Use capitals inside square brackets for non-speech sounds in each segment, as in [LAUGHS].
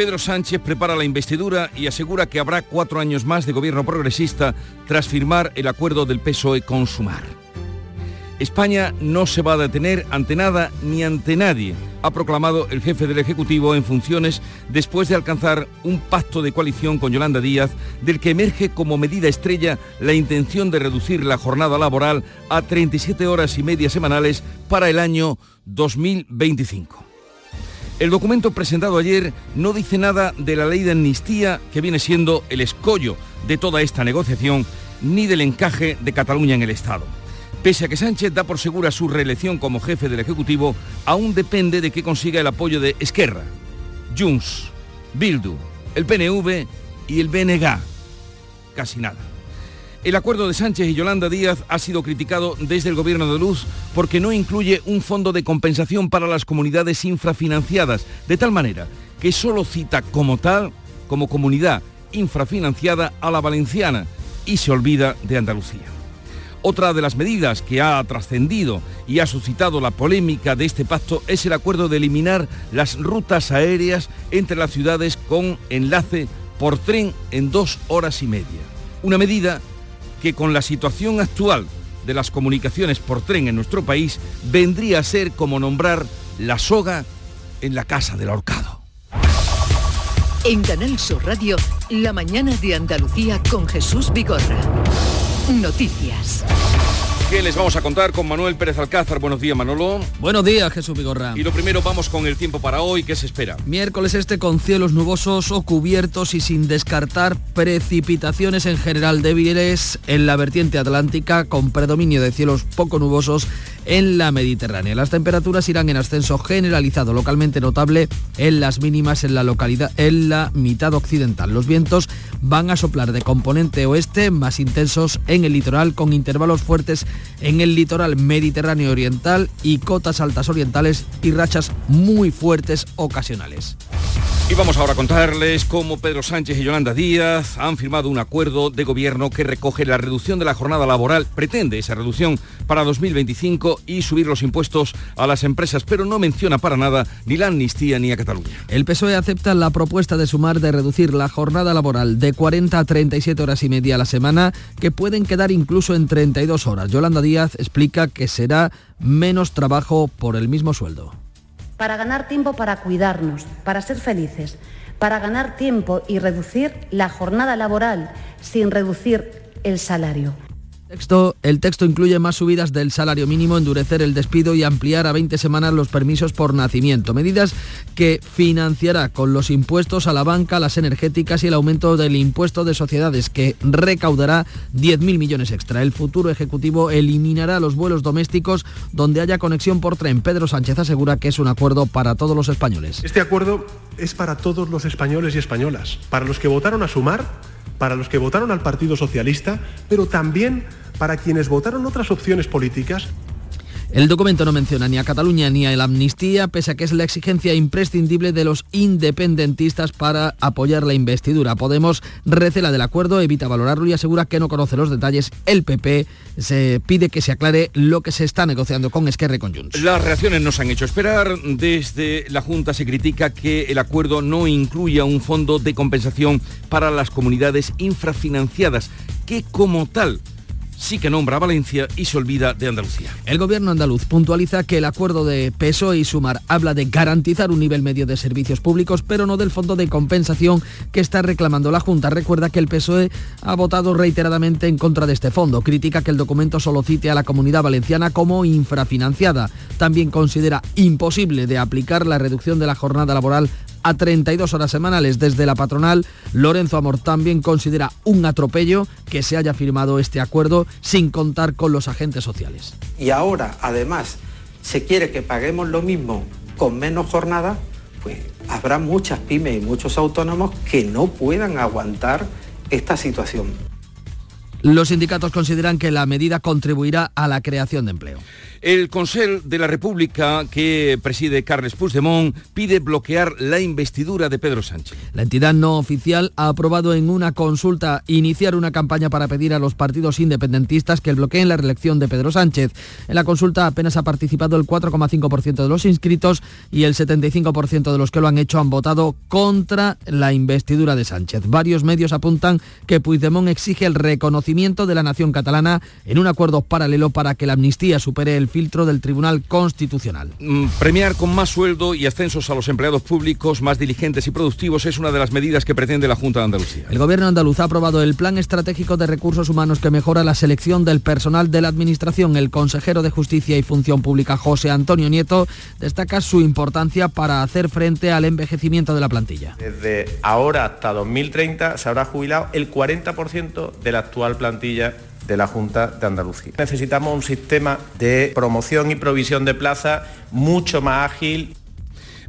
Pedro Sánchez prepara la investidura y asegura que habrá cuatro años más de gobierno progresista tras firmar el acuerdo del PSOE con Sumar. España no se va a detener ante nada ni ante nadie, ha proclamado el jefe del Ejecutivo en funciones después de alcanzar un pacto de coalición con Yolanda Díaz, del que emerge como medida estrella la intención de reducir la jornada laboral a 37 horas y media semanales para el año 2025. El documento presentado ayer no dice nada de la ley de amnistía que viene siendo el escollo de toda esta negociación, ni del encaje de Cataluña en el Estado. Pese a que Sánchez da por segura su reelección como jefe del Ejecutivo, aún depende de que consiga el apoyo de Esquerra, Junts, Bildu, el PNV y el BNG. Casi nada. El acuerdo de Sánchez y Yolanda Díaz ha sido criticado desde el Gobierno de Luz porque no incluye un fondo de compensación para las comunidades infrafinanciadas, de tal manera que solo cita como tal, como comunidad infrafinanciada a la valenciana y se olvida de Andalucía. Otra de las medidas que ha trascendido y ha suscitado la polémica de este pacto es el acuerdo de eliminar las rutas aéreas entre las ciudades con enlace por tren en dos horas y media. Una medida que con la situación actual de las comunicaciones por tren en nuestro país vendría a ser como nombrar la soga en la casa del ahorcado. En Canal Sur Radio, la mañana de Andalucía con Jesús Vigorra. Noticias. ¿Qué les vamos a contar con Manuel Pérez Alcázar? Buenos días, Manolo. Buenos días, Jesús Vigorra. Y lo primero, vamos con el tiempo para hoy. ¿Qué se espera? Miércoles este con cielos nubosos o cubiertos y sin descartar precipitaciones en general débiles en la vertiente atlántica con predominio de cielos poco nubosos en la Mediterránea. Las temperaturas irán en ascenso generalizado, localmente notable en las mínimas en la localidad, en la mitad occidental. Los vientos van a soplar de componente oeste, más intensos en el litoral, con intervalos fuertes en el litoral mediterráneo oriental y cotas altas orientales y rachas muy fuertes ocasionales. Y vamos ahora a contarles cómo Pedro Sánchez y Yolanda Díaz han firmado un acuerdo de gobierno que recoge la reducción de la jornada laboral, pretende esa reducción para 2025 y subir los impuestos a las empresas, pero no menciona para nada ni la amnistía ni a Cataluña. El PSOE acepta la propuesta de sumar de reducir la jornada laboral de 40 a 37 horas y media a la semana, que pueden quedar incluso en 32 horas. Yolanda Díaz explica que será menos trabajo por el mismo sueldo para ganar tiempo para cuidarnos, para ser felices, para ganar tiempo y reducir la jornada laboral sin reducir el salario el texto incluye más subidas del salario mínimo, endurecer el despido y ampliar a 20 semanas los permisos por nacimiento. Medidas que financiará con los impuestos a la banca, las energéticas y el aumento del impuesto de sociedades que recaudará 10.000 millones extra. El futuro ejecutivo eliminará los vuelos domésticos donde haya conexión por tren. Pedro Sánchez asegura que es un acuerdo para todos los españoles. Este acuerdo es para todos los españoles y españolas, para los que votaron a sumar, para los que votaron al Partido Socialista, pero también para quienes votaron otras opciones políticas el documento no menciona ni a Cataluña ni a la amnistía, pese a que es la exigencia imprescindible de los independentistas para apoyar la investidura. Podemos recela del acuerdo, evita valorarlo y asegura que no conoce los detalles. El PP se pide que se aclare lo que se está negociando con Esquerra y con Junts. Las reacciones nos han hecho esperar. Desde la Junta se critica que el acuerdo no incluya un fondo de compensación para las comunidades infrafinanciadas, que como tal sí que nombra a Valencia y se olvida de Andalucía. El gobierno andaluz puntualiza que el acuerdo de PSOE y Sumar habla de garantizar un nivel medio de servicios públicos, pero no del fondo de compensación que está reclamando la Junta. Recuerda que el PSOE ha votado reiteradamente en contra de este fondo. Critica que el documento solo cite a la comunidad valenciana como infrafinanciada. También considera imposible de aplicar la reducción de la jornada laboral a 32 horas semanales. Desde la patronal, Lorenzo Amor también considera un atropello que se haya firmado este acuerdo sin contar con los agentes sociales. Y ahora, además, se quiere que paguemos lo mismo con menos jornada, pues habrá muchas pymes y muchos autónomos que no puedan aguantar esta situación. Los sindicatos consideran que la medida contribuirá a la creación de empleo. El Consell de la República que preside Carles Puigdemont pide bloquear la investidura de Pedro Sánchez. La entidad no oficial ha aprobado en una consulta iniciar una campaña para pedir a los partidos independentistas que bloqueen la reelección de Pedro Sánchez. En la consulta apenas ha participado el 4,5% de los inscritos y el 75% de los que lo han hecho han votado contra la investidura de Sánchez. Varios medios apuntan que Puigdemont exige el reconocimiento de la nación catalana en un acuerdo paralelo para que la amnistía supere el filtro del Tribunal Constitucional. Mm, premiar con más sueldo y ascensos a los empleados públicos más diligentes y productivos es una de las medidas que pretende la Junta de Andalucía. El Gobierno andaluz ha aprobado el Plan Estratégico de Recursos Humanos que mejora la selección del personal de la Administración. El consejero de Justicia y Función Pública, José Antonio Nieto, destaca su importancia para hacer frente al envejecimiento de la plantilla. Desde ahora hasta 2030 se habrá jubilado el 40% de la actual plantilla de la Junta de Andalucía. Necesitamos un sistema de promoción y provisión de plazas mucho más ágil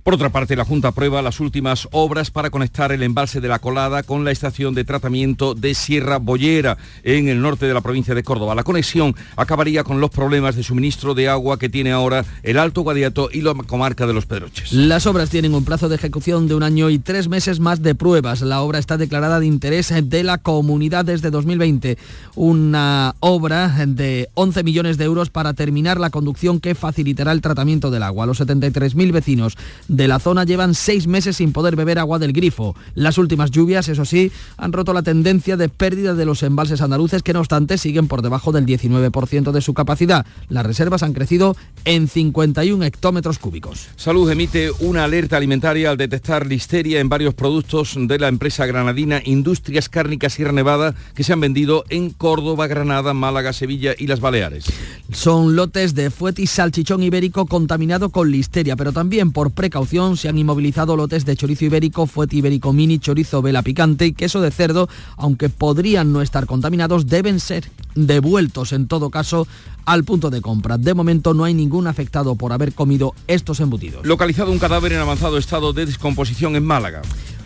por otra parte, la Junta aprueba las últimas obras para conectar el embalse de la Colada con la estación de tratamiento de Sierra Bollera, en el norte de la provincia de Córdoba. La conexión acabaría con los problemas de suministro de agua que tiene ahora el Alto Guadiato y la comarca de los Pedroches. Las obras tienen un plazo de ejecución de un año y tres meses más de pruebas. La obra está declarada de interés de la comunidad desde 2020. Una obra de 11 millones de euros para terminar la conducción que facilitará el tratamiento del agua. Los 73.000 vecinos de la zona llevan seis meses sin poder beber agua del grifo. Las últimas lluvias, eso sí, han roto la tendencia de pérdida de los embalses andaluces que no obstante siguen por debajo del 19% de su capacidad. Las reservas han crecido en 51 hectómetros cúbicos. Salud emite una alerta alimentaria al detectar listeria en varios productos de la empresa granadina Industrias Cárnicas Sierra Nevada que se han vendido en Córdoba, Granada, Málaga, Sevilla y las Baleares. Son lotes de fuet y salchichón ibérico contaminado con listeria, pero también por precaución se han inmovilizado lotes de chorizo ibérico, fuete ibérico mini, chorizo vela picante y queso de cerdo, aunque podrían no estar contaminados, deben ser devueltos en todo caso al punto de compra. De momento no hay ningún afectado por haber comido estos embutidos. Localizado un cadáver en avanzado estado de descomposición en Málaga.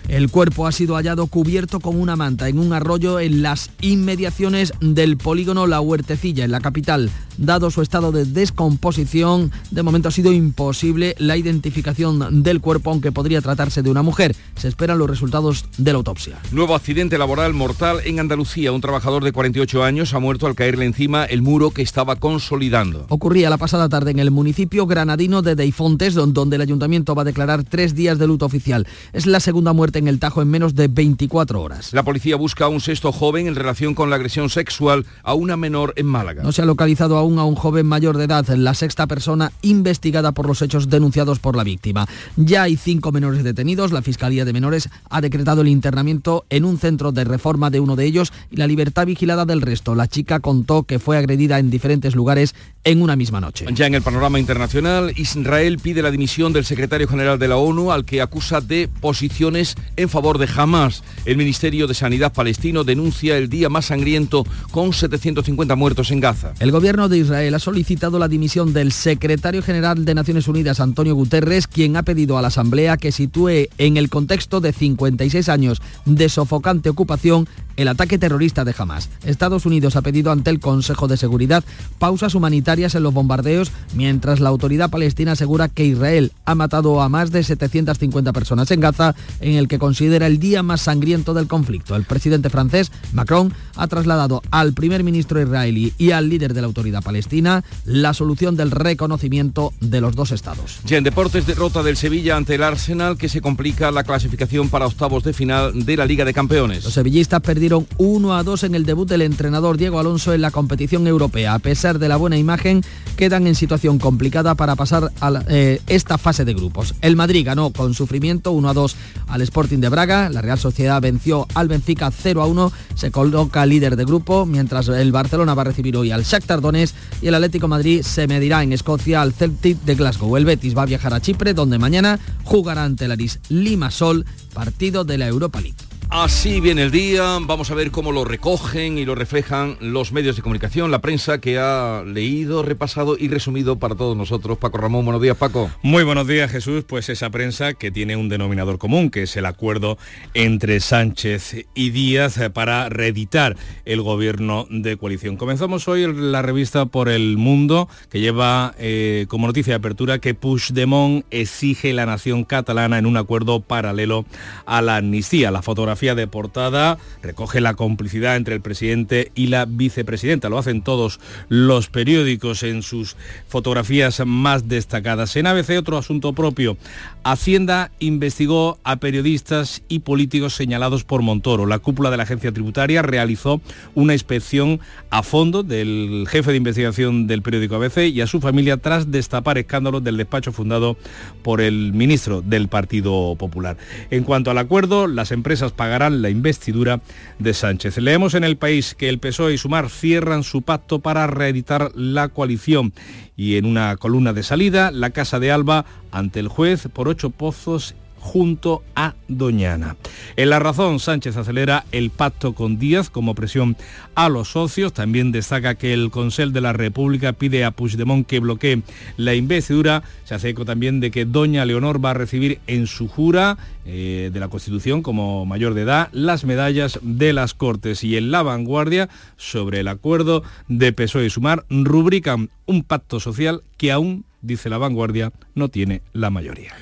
El cuerpo ha sido hallado cubierto con una manta en un arroyo en las inmediaciones del polígono La Huertecilla, en la capital. Dado su estado de descomposición, de momento ha sido imposible la identificación del cuerpo, aunque podría tratarse de una mujer. Se esperan los resultados de la autopsia. Nuevo accidente laboral mortal en Andalucía. Un trabajador de 48 años ha muerto al caerle encima el muro que estaba consolidando. Ocurría la pasada tarde en el municipio granadino de Deifontes, donde el ayuntamiento va a declarar tres días de luto oficial. Es la segunda muerte en el Tajo en menos de 24 horas. La policía busca a un sexto joven en relación con la agresión sexual a una menor en Málaga. No se ha localizado aún a un joven mayor de edad, la sexta persona investigada por los hechos denunciados por la víctima. Ya hay cinco menores detenidos. La Fiscalía de Menores ha decretado el internamiento en un centro de reforma de uno de ellos y la libertad vigilada del resto. La chica contó que fue agredida en diferentes lugares en una misma noche. Ya en el panorama internacional, Israel pide la dimisión del secretario general de la ONU al que acusa de posiciones en favor de Hamas. El Ministerio de Sanidad palestino denuncia el día más sangriento con 750 muertos en Gaza. El gobierno de Israel ha solicitado la dimisión del secretario general de Naciones Unidas, Antonio Guterres, quien ha pedido a la Asamblea que sitúe en el contexto de 56 años de sofocante ocupación el ataque terrorista de Hamas. Estados Unidos ha pedido ante el Consejo de Seguridad pausas humanitarias en los bombardeos, mientras la autoridad palestina asegura que Israel ha matado a más de 750 personas en Gaza, en el que considera el día más sangriento del conflicto. El presidente francés, Macron, ha trasladado al primer ministro israelí y al líder de la autoridad palestina la solución del reconocimiento de los dos estados. Ya en deportes, derrota del Sevilla ante el Arsenal, que se complica la clasificación para octavos de final de la Liga de Campeones. Los sevillistas perdieron 1 a 2 en el debut del entrenador Diego Alonso en la competición europea. A pesar de la buena imagen, quedan en situación complicada para pasar a eh, esta fase de grupos. El Madrid ganó con sufrimiento 1 a 2 al Sporting de Braga, la Real Sociedad venció al Benfica 0 a 1, se coloca líder de grupo, mientras el Barcelona va a recibir hoy al Shakhtar Donetsk y el Atlético Madrid se medirá en Escocia al Celtic de Glasgow. El Betis va a viajar a Chipre, donde mañana jugará ante el Aris Limasol, partido de la Europa League. Así viene el día, vamos a ver cómo lo recogen y lo reflejan los medios de comunicación, la prensa que ha leído, repasado y resumido para todos nosotros. Paco Ramón, buenos días Paco. Muy buenos días Jesús, pues esa prensa que tiene un denominador común, que es el acuerdo entre Sánchez y Díaz para reeditar el gobierno de coalición. Comenzamos hoy la revista Por el Mundo, que lleva eh, como noticia de apertura que Puigdemont exige la nación catalana en un acuerdo paralelo a la amnistía. La fotografía de portada recoge la complicidad entre el presidente y la vicepresidenta. Lo hacen todos los periódicos en sus fotografías más destacadas. En ABC otro asunto propio. Hacienda investigó a periodistas y políticos señalados por Montoro. La cúpula de la agencia tributaria realizó una inspección a fondo del jefe de investigación del periódico ABC y a su familia tras destapar escándalos del despacho fundado por el ministro del Partido Popular. En cuanto al acuerdo, las empresas pagarán la investidura de Sánchez. Leemos en el país que el PSOE y Sumar cierran su pacto para reeditar la coalición y en una columna de salida, la Casa de Alba ante el juez por ocho pozos junto a Doñana. En la razón, Sánchez acelera el pacto con Díaz como presión a los socios. También destaca que el Consell de la República pide a Puigdemont que bloquee la investidura. Se hace eco también de que Doña Leonor va a recibir en su jura eh, de la Constitución como mayor de edad las medallas de las Cortes. Y en la vanguardia, sobre el acuerdo de PSOE y Sumar, rubrican un pacto social que aún, dice la vanguardia, no tiene la mayoría.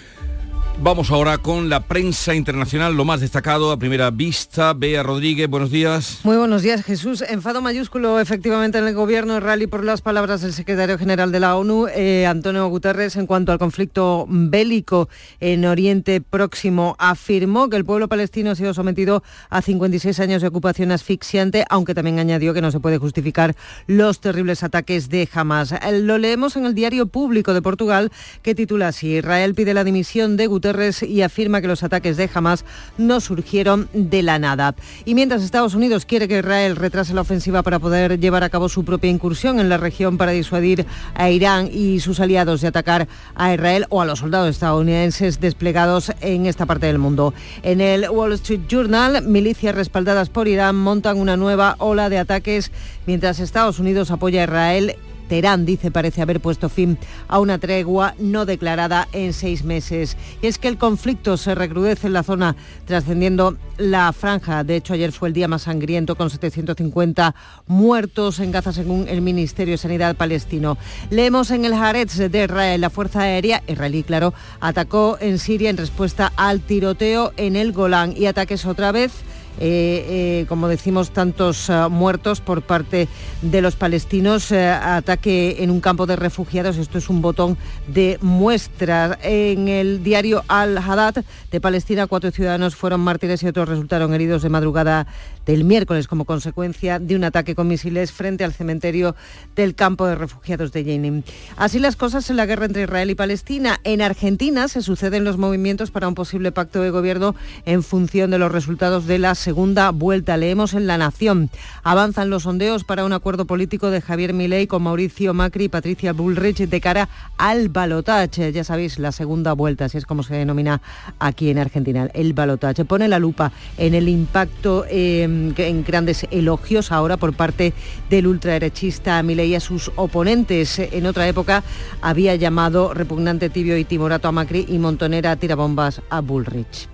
Vamos ahora con la prensa internacional, lo más destacado a primera vista. Bea Rodríguez, buenos días. Muy buenos días, Jesús. Enfado mayúsculo efectivamente en el gobierno israelí por las palabras del secretario general de la ONU, eh, Antonio Guterres, en cuanto al conflicto bélico en Oriente Próximo. Afirmó que el pueblo palestino ha sido sometido a 56 años de ocupación asfixiante, aunque también añadió que no se puede justificar los terribles ataques de Hamas. Lo leemos en el diario público de Portugal, que titula así, Israel pide la dimisión de Guterres y afirma que los ataques de Hamas no surgieron de la nada. Y mientras Estados Unidos quiere que Israel retrase la ofensiva para poder llevar a cabo su propia incursión en la región para disuadir a Irán y sus aliados de atacar a Israel o a los soldados estadounidenses desplegados en esta parte del mundo. En el Wall Street Journal, milicias respaldadas por Irán montan una nueva ola de ataques mientras Estados Unidos apoya a Israel Teherán dice parece haber puesto fin a una tregua no declarada en seis meses. Y es que el conflicto se recrudece en la zona trascendiendo la franja. De hecho, ayer fue el día más sangriento con 750 muertos en Gaza según el Ministerio de Sanidad palestino. Leemos en el Haaretz de Israel, la Fuerza Aérea israelí, claro, atacó en Siria en respuesta al tiroteo en el Golán y ataques otra vez eh, eh, como decimos, tantos eh, muertos por parte de los palestinos. ataque en un campo de refugiados, esto es un botón de muestra. En el diario Al-Haddad de Palestina, cuatro ciudadanos fueron mártires y otros resultaron heridos de madrugada del miércoles como consecuencia de un ataque con misiles frente al cementerio del campo de refugiados de Jenin. Así las cosas en la guerra entre Israel y Palestina. En Argentina se suceden los movimientos para un posible pacto de gobierno en función de los resultados de las segunda vuelta. Leemos en La Nación. Avanzan los sondeos para un acuerdo político de Javier Milei con Mauricio Macri y Patricia Bullrich de cara al balotaje. Ya sabéis, la segunda vuelta, así es como se denomina aquí en Argentina, el balotaje. Pone la lupa en el impacto em, en grandes elogios ahora por parte del ultraderechista Milei a sus oponentes. En otra época había llamado repugnante, tibio y timorato a Macri y montonera tirabombas a Bullrich.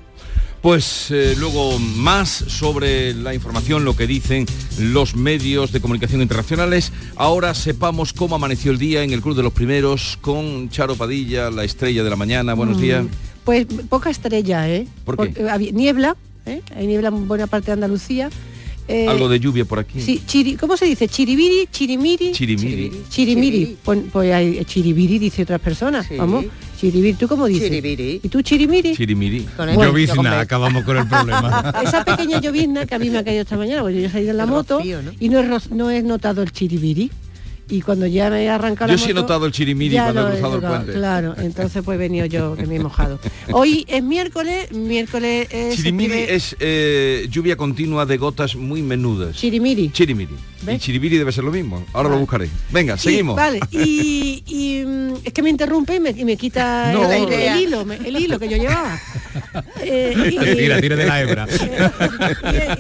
Pues eh, luego más sobre la información, lo que dicen los medios de comunicación internacionales. Ahora sepamos cómo amaneció el día en el Club de los Primeros con Charo Padilla, la estrella de la mañana. Buenos mm, días. Pues poca estrella, ¿eh? ¿Por qué? Había niebla, ¿eh? hay niebla en buena parte de Andalucía. Eh, Algo de lluvia por aquí. Sí, chiri, ¿cómo se dice? Chiribiri, chirimiri. Chirimiri. Chirimiri. Pues, pues, hay chiribiri, dice otras personas. Vamos. Chiribiri, ¿tú cómo dices? Chiribiri. ¿Y tú chirimiri? Chirimiri. llovizna, acabamos con el problema. [LAUGHS] Esa pequeña llovizna que a mí me ha caído esta mañana, porque yo he salido en la moto y no he, no he notado el chiribiri y cuando ya me arranca la Yo sí he notado el chirimiri cuando he cruzado el tocado, puente. Claro, entonces pues he venido yo que me he mojado. [LAUGHS] Hoy es miércoles, miércoles es... Chirimiri escribe- es eh, lluvia continua de gotas muy menudas. Chirimiri. Chirimiri. ¿Ves? Y chiribiri debe ser lo mismo. Ahora lo buscaré. Venga, Y- seguimos. vale, [LAUGHS] y, y, mm, es que me interrumpe y me, y me quita No. el, el hilo, me- el hilo que yo llevaba. [LAUGHS] Eh, y- Tira, tira de la hebra.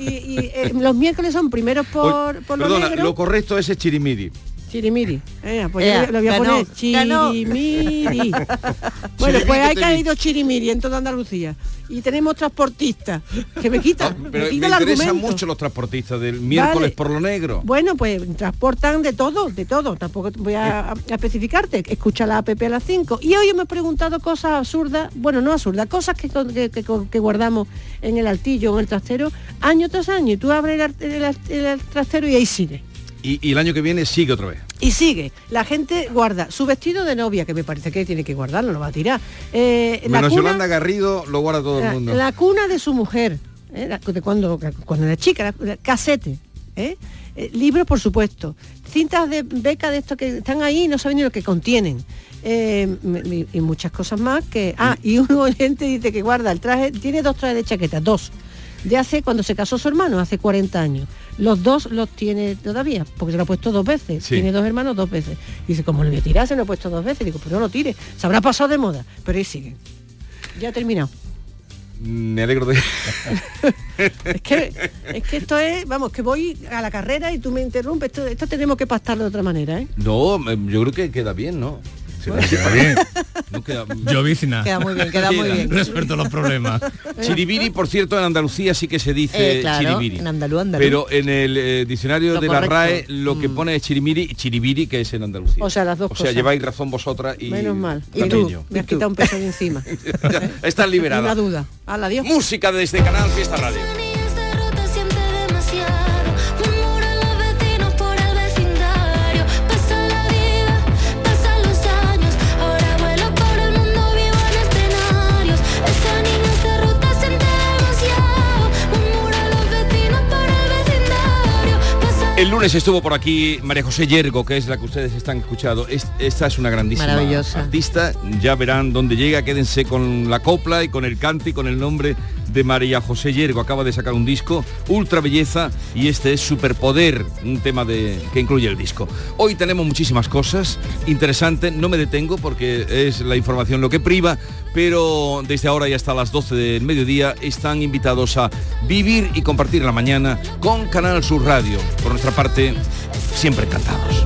y, y- y, eh, los miércoles son primeros por, por lo Perdona, negro. lo correcto es el chirimiri. Chirimiri. Eh, pues yo lo voy a ganó, poner ganó. chirimiri. [LAUGHS] bueno, pues que hay caído chirimiri en toda Andalucía. Y tenemos transportistas que me quitan, Ah, Pero me me quitan el interesan argumento. mucho los transportistas del miércoles Vale. por lo negro. Bueno, pues transportan de todo, de todo. Tampoco voy a, a especificarte. Escucha la APP a las 5. Y hoy me he preguntado cosas absurdas, bueno, no absurdas, cosas que, con- que- que- que guardamos en el altillo en el trastero año tras año. Y tú abres el, el trastero y ahí sigue. Y, y el año que viene sigue otra vez. Y sigue. La gente guarda su vestido de novia, que me parece que tiene que guardarlo, lo va a tirar. Eh, la Menos cuna- Yolanda Garrido lo guarda todo el la, mundo. la cuna de su mujer, ¿eh? La- de cuando, cuando era chica, la- la- casete, ¿eh? Eh, libros por supuesto, cintas de beca de estos que están ahí y no saben ni lo que contienen. Y muchas cosas más que. Ah, y un oyente dice que guarda el traje, tiene dos trajes de chaqueta, dos. De hace cuando se casó su hermano, hace 40 años. Los dos los tiene todavía, porque se lo ha puesto dos veces. Sí. Tiene dos hermanos dos veces. Y dice, ¿cómo lo voy a tirar? Se lo he puesto dos veces. Digo, pues no lo tire. Se habrá pasado de moda. Pero ahí sigue. Ya ha terminado. Me alegro de... [LAUGHS] Es que, es que esto es, vamos, que voy a la carrera y tú me interrumpes, esto, esto tenemos que pactarlo de otra manera, ¿eh? No, yo creo que queda bien, ¿no? Está bien. No queda- Llovizna. Queda muy bien, queda muy Queda. bien. [LAUGHS] Respecto a los problemas. Chiribiri, por cierto, en Andalucía sí que se dice Eh, claro, chiribiri. en andaluz, andaluz. Pero en el eh, diccionario Lo de la. RAE lo que Mm. pone es chirimiri y chiribiri, que es en Andalucía. O sea, las dos O sea, cosas. lleváis razón vosotras y Menos mal. Y tú, yo. me has quitado un peso de encima. [LAUGHS] Estás Una liberada. duda. Hala, adiós. Música desde Canal Fiesta Radio. El lunes estuvo por aquí María José Yergo, que es la que ustedes están escuchando. Es- esta es una grandísima artista. Ya verán dónde llega. Quédense con la copla y con el cante y con el nombre de María José Yergo. Acaba de sacar un disco, Ultra Belleza, y este es Superpoder, un tema de, que incluye el disco. Hoy tenemos muchísimas cosas interesantes. No me detengo porque es la información lo que priva, pero desde ahora y hasta las 12 del mediodía están invitados a vivir y compartir la mañana con Canal Sur Radio. Por nuestra parte, siempre encantados.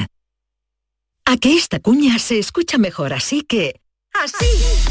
A que esta cuña se escucha mejor así que... ¡Así!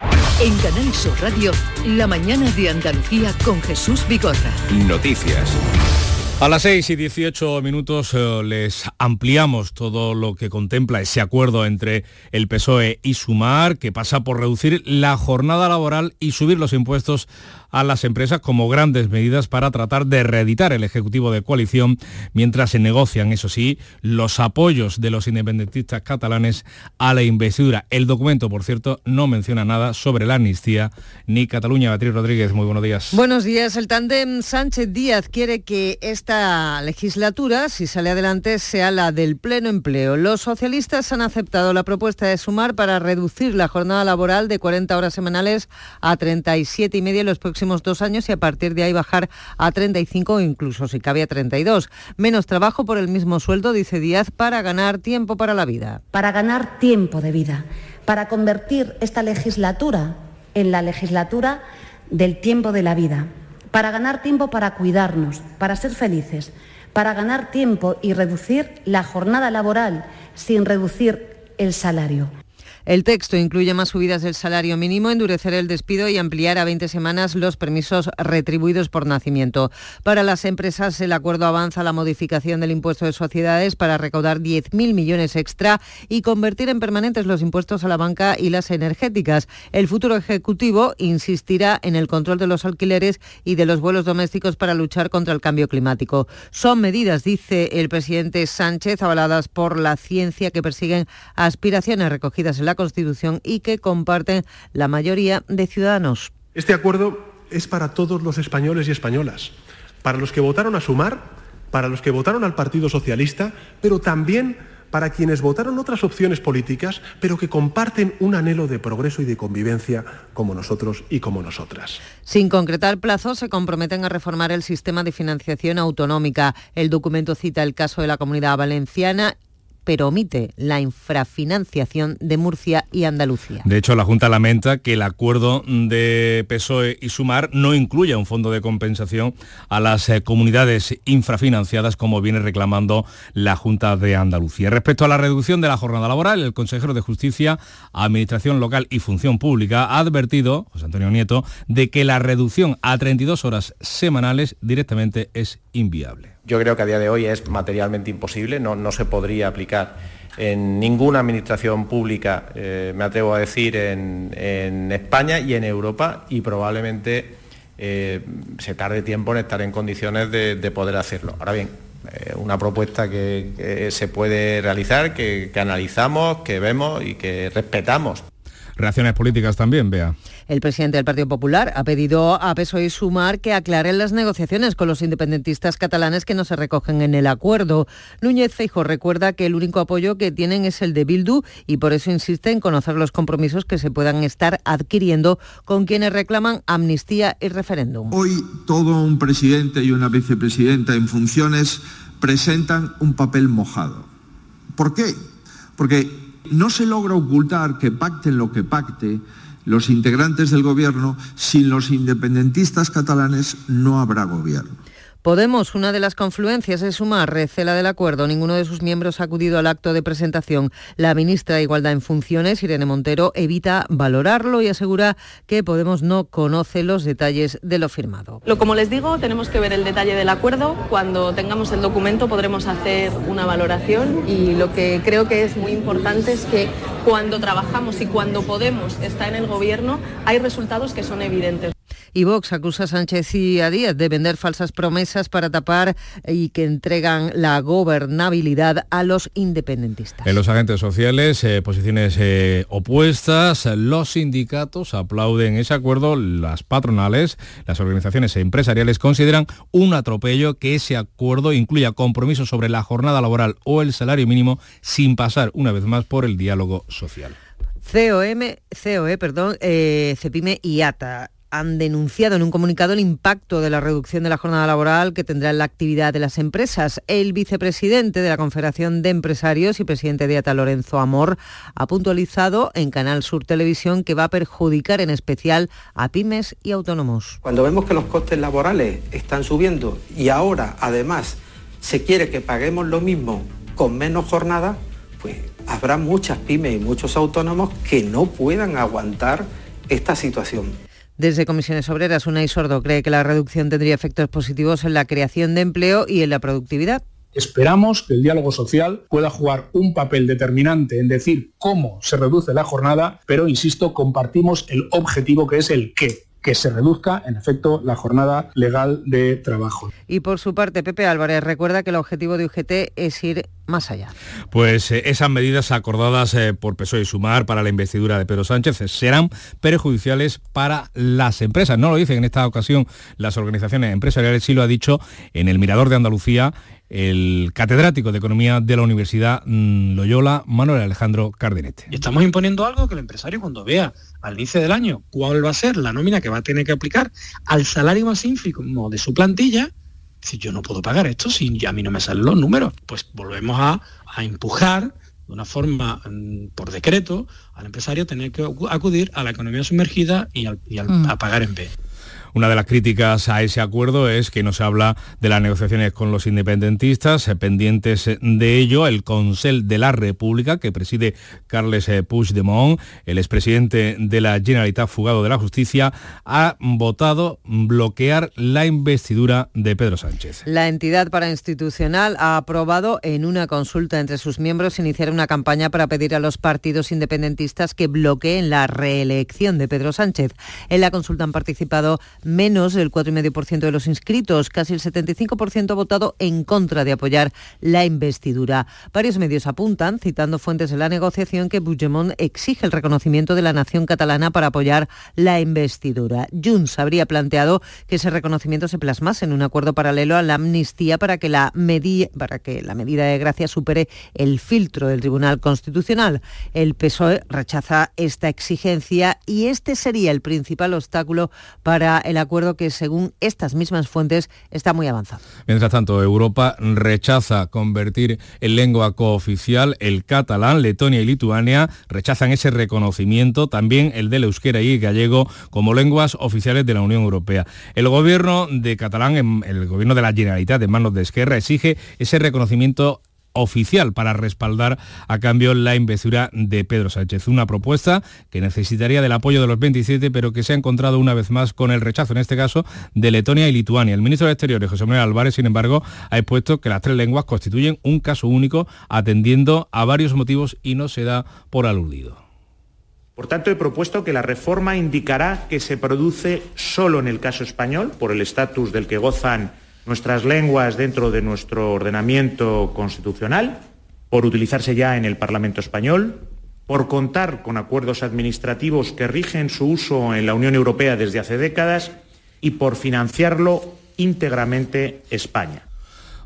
En Canal Sur Radio, la mañana de Andalucía con Jesús Vigorra. Noticias. A las 6 y 18 minutos eh, les ampliamos todo lo que contempla ese acuerdo entre el PSOE y Sumar, que pasa por reducir la jornada laboral y subir los impuestos a las empresas como grandes medidas para tratar de reeditar el Ejecutivo de coalición mientras se negocian, eso sí, los apoyos de los independentistas catalanes a la investidura. El documento, por cierto, no menciona nada sobre la amnistía ni Cataluña. Beatriz Rodríguez, muy buenos días. Buenos días. El tándem Sánchez Díaz quiere que esta legislatura, si sale adelante, sea la del pleno empleo. Los socialistas han aceptado la propuesta de sumar para reducir la jornada laboral de 40 horas semanales a 37 y media en los próximos dos años y a partir de ahí bajar a 35 o incluso, si cabe, a 32. Menos trabajo por el mismo sueldo, dice Díaz, para ganar tiempo para la vida. Para ganar tiempo de vida, para convertir esta legislatura en la legislatura del tiempo de la vida para ganar tiempo para cuidarnos, para ser felices, para ganar tiempo y reducir la jornada laboral sin reducir el salario. El texto incluye más subidas del salario mínimo, endurecer el despido y ampliar a 20 semanas los permisos retribuidos por nacimiento. Para las empresas, el acuerdo avanza la modificación del impuesto de sociedades para recaudar 10.000 millones extra y convertir en permanentes los impuestos a la banca y las energéticas. El futuro Ejecutivo insistirá en el control de los alquileres y de los vuelos domésticos para luchar contra el cambio climático. Son medidas, dice el presidente Sánchez, avaladas por la ciencia que persiguen aspiraciones recogidas en la Constitución y que comparten la mayoría de ciudadanos. Este acuerdo es para todos los españoles y españolas, para los que votaron a sumar, para los que votaron al Partido Socialista, pero también para quienes votaron otras opciones políticas, pero que comparten un anhelo de progreso y de convivencia como nosotros y como nosotras. Sin concretar plazos, se comprometen a reformar el sistema de financiación autonómica. El documento cita el caso de la comunidad valenciana pero omite la infrafinanciación de Murcia y Andalucía. De hecho, la Junta lamenta que el acuerdo de PSOE y Sumar no incluya un fondo de compensación a las eh, comunidades infrafinanciadas como viene reclamando la Junta de Andalucía. Respecto a la reducción de la jornada laboral, el consejero de Justicia, Administración Local y Función Pública ha advertido, José Antonio Nieto, de que la reducción a 32 horas semanales directamente es inviable yo creo que a día de hoy es materialmente imposible, no, no se podría aplicar en ninguna administración pública, eh, me atrevo a decir, en, España y en Europa y probablemente eh, se tarde tiempo en estar en condiciones de, de poder hacerlo. Ahora bien, eh, una propuesta que, se puede realizar, que, que analizamos, que vemos y que respetamos. Reacciones políticas también, vea. El presidente del Partido Popular ha pedido a PSOE y Sumar que aclaren las negociaciones con los independentistas catalanes que no se recogen en el acuerdo. Núñez Feijo recuerda que el único apoyo que tienen es el de Bildu y por eso insiste en conocer los compromisos que se puedan estar adquiriendo con quienes reclaman amnistía y referéndum. Hoy todo un presidente y una vicepresidenta en funciones presentan un papel mojado. ¿Por qué? Porque no se logra ocultar que pacten lo que pacte los integrantes del gobierno, sin los independentistas catalanes no habrá gobierno. Podemos, una de las confluencias es Sumar, recela del acuerdo. Ninguno de sus miembros ha acudido al acto de presentación. La ministra de Igualdad en Funciones, Irene Montero, evita valorarlo y asegura que Podemos no conoce los detalles de lo firmado. Lo, como les digo, tenemos que ver el detalle del acuerdo. Cuando tengamos el documento podremos hacer una valoración y lo que creo que es muy importante es que cuando trabajamos y cuando Podemos está en el gobierno hay resultados que son evidentes. Y Vox acusa a Sánchez y a Díaz de vender falsas promesas para tapar y que entregan la gobernabilidad a los independentistas. En los agentes sociales, eh, posiciones eh, opuestas, los sindicatos aplauden ese acuerdo, las patronales, las organizaciones empresariales consideran un atropello que ese acuerdo incluya compromisos sobre la jornada laboral o el salario mínimo sin pasar una vez más por el diálogo social. COM, COE, perdón, eh, CEPIME y ATA han denunciado en un comunicado el impacto de la reducción de la jornada laboral que tendrá en la actividad de las empresas. El vicepresidente de la Confederación de Empresarios y presidente de ATA, Lorenzo Amor, ha puntualizado en Canal Sur Televisión que va a perjudicar en especial a pymes y autónomos. Cuando vemos que los costes laborales están subiendo y ahora además se quiere que paguemos lo mismo con menos jornada, pues habrá muchas pymes y muchos autónomos que no puedan aguantar esta situación. Desde Comisiones Obreras, Unai Sordo cree que la reducción tendría efectos positivos en la creación de empleo y en la productividad. Esperamos que el diálogo social pueda jugar un papel determinante en decir cómo se reduce la jornada, pero insisto, compartimos el objetivo que es el qué. Que se reduzca, en efecto, la jornada legal de trabajo. Y por su parte, Pepe Álvarez recuerda que el objetivo de UGT es ir más allá. Pues eh, esas medidas acordadas eh, por PSOE y Sumar para la investidura de Pedro Sánchez serán perjudiciales para las empresas. No lo dicen en esta ocasión las organizaciones empresariales, sí lo ha dicho en el Mirador de Andalucía el catedrático de Economía de la Universidad mm, Loyola, Manuel Alejandro Cardenete. Y estamos imponiendo algo que el empresario cuando vea al inicio del año cuál va a ser la nómina que va a tener que aplicar al salario más ínfimo de su plantilla, si yo no puedo pagar esto, si a mí no me salen los números, pues volvemos a, a empujar de una forma mm, por decreto al empresario tener que acudir a la economía sumergida y, al, y al, Mm. a pagar en B. Una de las críticas a ese acuerdo es que no se habla de las negociaciones con los independentistas, eh, pendientes eh, de ello, el Consell de la República, que preside Carles eh, Puigdemont, el expresidente de la Generalitat fugado de la Justicia, ha votado bloquear la investidura de Pedro Sánchez. La entidad parainstitucional ha aprobado en una consulta entre sus miembros iniciar una campaña para pedir a los partidos independentistas que bloqueen la reelección de Pedro Sánchez. En la consulta han participado menos del 4,5% de los inscritos. Casi el 75% ha votado en contra de apoyar la investidura. Varios medios apuntan, citando fuentes de la negociación, que Puigdemont exige el reconocimiento de la nación catalana para apoyar la investidura. Junts habría planteado que ese reconocimiento se plasmase en un acuerdo paralelo a la amnistía para que la, medi- para que la medida de gracia supere el filtro del Tribunal Constitucional. El PSOE rechaza esta exigencia y este sería el principal obstáculo para el acuerdo que, según estas mismas fuentes, está muy avanzado. Mientras tanto, Europa rechaza convertir en lengua cooficial el catalán, Letonia y Lituania rechazan ese reconocimiento, también el del euskera y el gallego como lenguas oficiales de la Unión Europea. El gobierno de catalán, en- el gobierno de la Generalitat de manos de Esquerra, exige ese reconocimiento oficial para respaldar a cambio la investidura de Pedro Sánchez. Una propuesta que necesitaría del apoyo de los 27, pero que se ha encontrado una vez más con el rechazo, en este caso, de Letonia y Lituania. El ministro de Exteriores, José Manuel Álvarez, sin embargo, ha expuesto que las tres lenguas constituyen un caso único, atendiendo a varios motivos y no se da por aludido. Por tanto, he propuesto que la reforma indicará que se produce solo en el caso español, por el estatus del que gozan nuestras lenguas dentro de nuestro ordenamiento constitucional, por utilizarse ya en el Parlamento español, por contar con acuerdos administrativos que rigen su uso en la Unión Europea desde hace décadas y por financiarlo íntegramente España.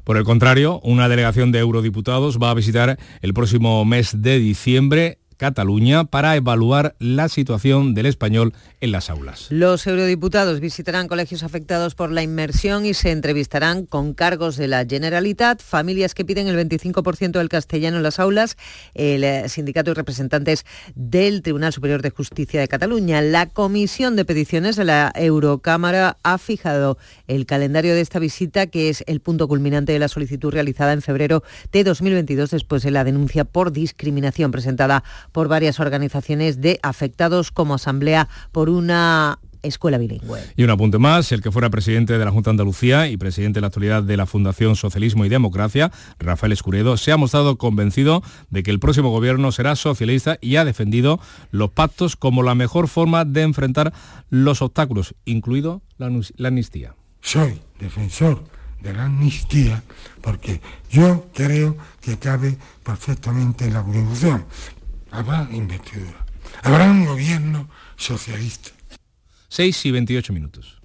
Por el contrario, una delegación de eurodiputados va a visitar el próximo mes de diciembre Cataluña para evaluar la situación del español en las aulas. Los eurodiputados visitarán colegios afectados por la inmersión y se entrevistarán con cargos de la Generalitat, familias que piden el 25% del castellano en las aulas, el eh, sindicato y representantes del Tribunal Superior de Justicia de Cataluña. La Comisión de Peticiones de la Eurocámara ha fijado el calendario de esta visita, que es el punto culminante de la solicitud realizada en febrero de 2022 después de la denuncia por discriminación presentada por varias organizaciones de afectados como Asamblea por una escuela bilingüe. Y un apunte más, el que fuera presidente de la Junta de Andalucía y presidente en la actualidad de la Fundación Socialismo y Democracia, Rafael Escuredo, se ha mostrado convencido de que el próximo gobierno será socialista y ha defendido los pactos como la mejor forma de enfrentar los obstáculos, incluido la, la amnistía. Soy defensor de la amnistía porque yo creo que cabe perfectamente en la Constitución. Habrá investidura, habrá un gobierno socialista. 6 y 28 minutos.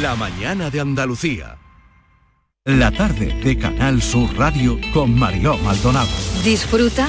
La mañana de Andalucía. La tarde de Canal Sur Radio con Mariló Maldonado. Disfruta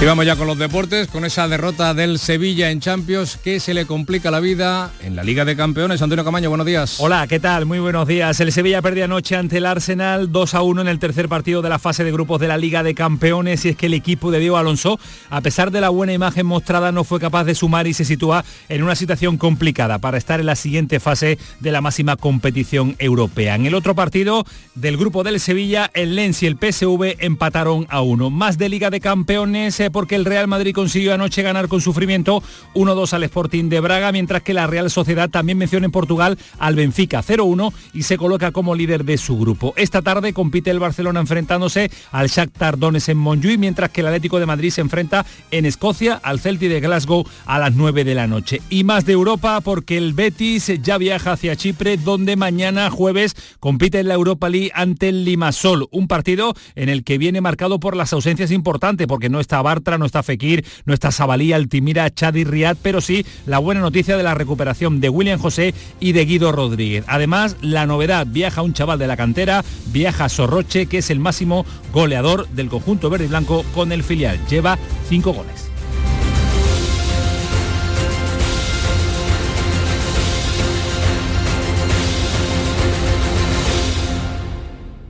Y vamos ya con los deportes, con esa derrota del Sevilla en Champions que se le complica la vida en la Liga de Campeones. Antonio Camaño, buenos días. Hola, ¿qué tal? Muy buenos días. El Sevilla perdió anoche ante el Arsenal 2 a 1 en el tercer partido de la fase de grupos de la Liga de Campeones y es que el equipo de Diego Alonso, a pesar de la buena imagen mostrada, no fue capaz de sumar y se sitúa en una situación complicada para estar en la siguiente fase de la máxima competición europea. En el otro partido del grupo del Sevilla, el Lens y el PSV empataron a uno. Más de Liga de Campeones porque el Real Madrid consiguió anoche ganar con sufrimiento 1-2 al Sporting de Braga, mientras que la Real Sociedad también menciona en Portugal al Benfica 0-1 y se coloca como líder de su grupo. Esta tarde compite el Barcelona enfrentándose al Shakhtar Donetsk en Montjuic, mientras que el Atlético de Madrid se enfrenta en Escocia al Celtic de Glasgow a las 9 de la noche. Y más de Europa porque el Betis ya viaja hacia Chipre, donde mañana jueves compite en la Europa League ante el Limassol, un partido en el que viene marcado por las ausencias importantes, porque no está Bartra, no está Fekir, no está Sabalí, Altimira, Chadi Riad, pero sí la buena noticia de la recuperación de William José y de Guido Rodríguez. Además, la novedad, viaja un chaval de la cantera, viaja Sorroche, que es el máximo goleador del conjunto verde y blanco con el filial. Lleva cinco goles.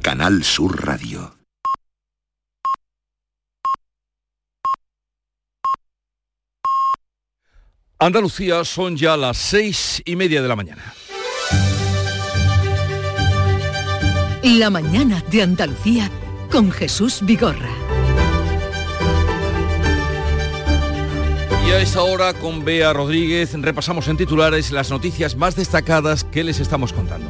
Canal Sur Radio. Andalucía son ya las seis y media de la mañana. La mañana de Andalucía con Jesús Vigorra. Y a esta hora con Bea Rodríguez repasamos en titulares las noticias más destacadas que les estamos contando.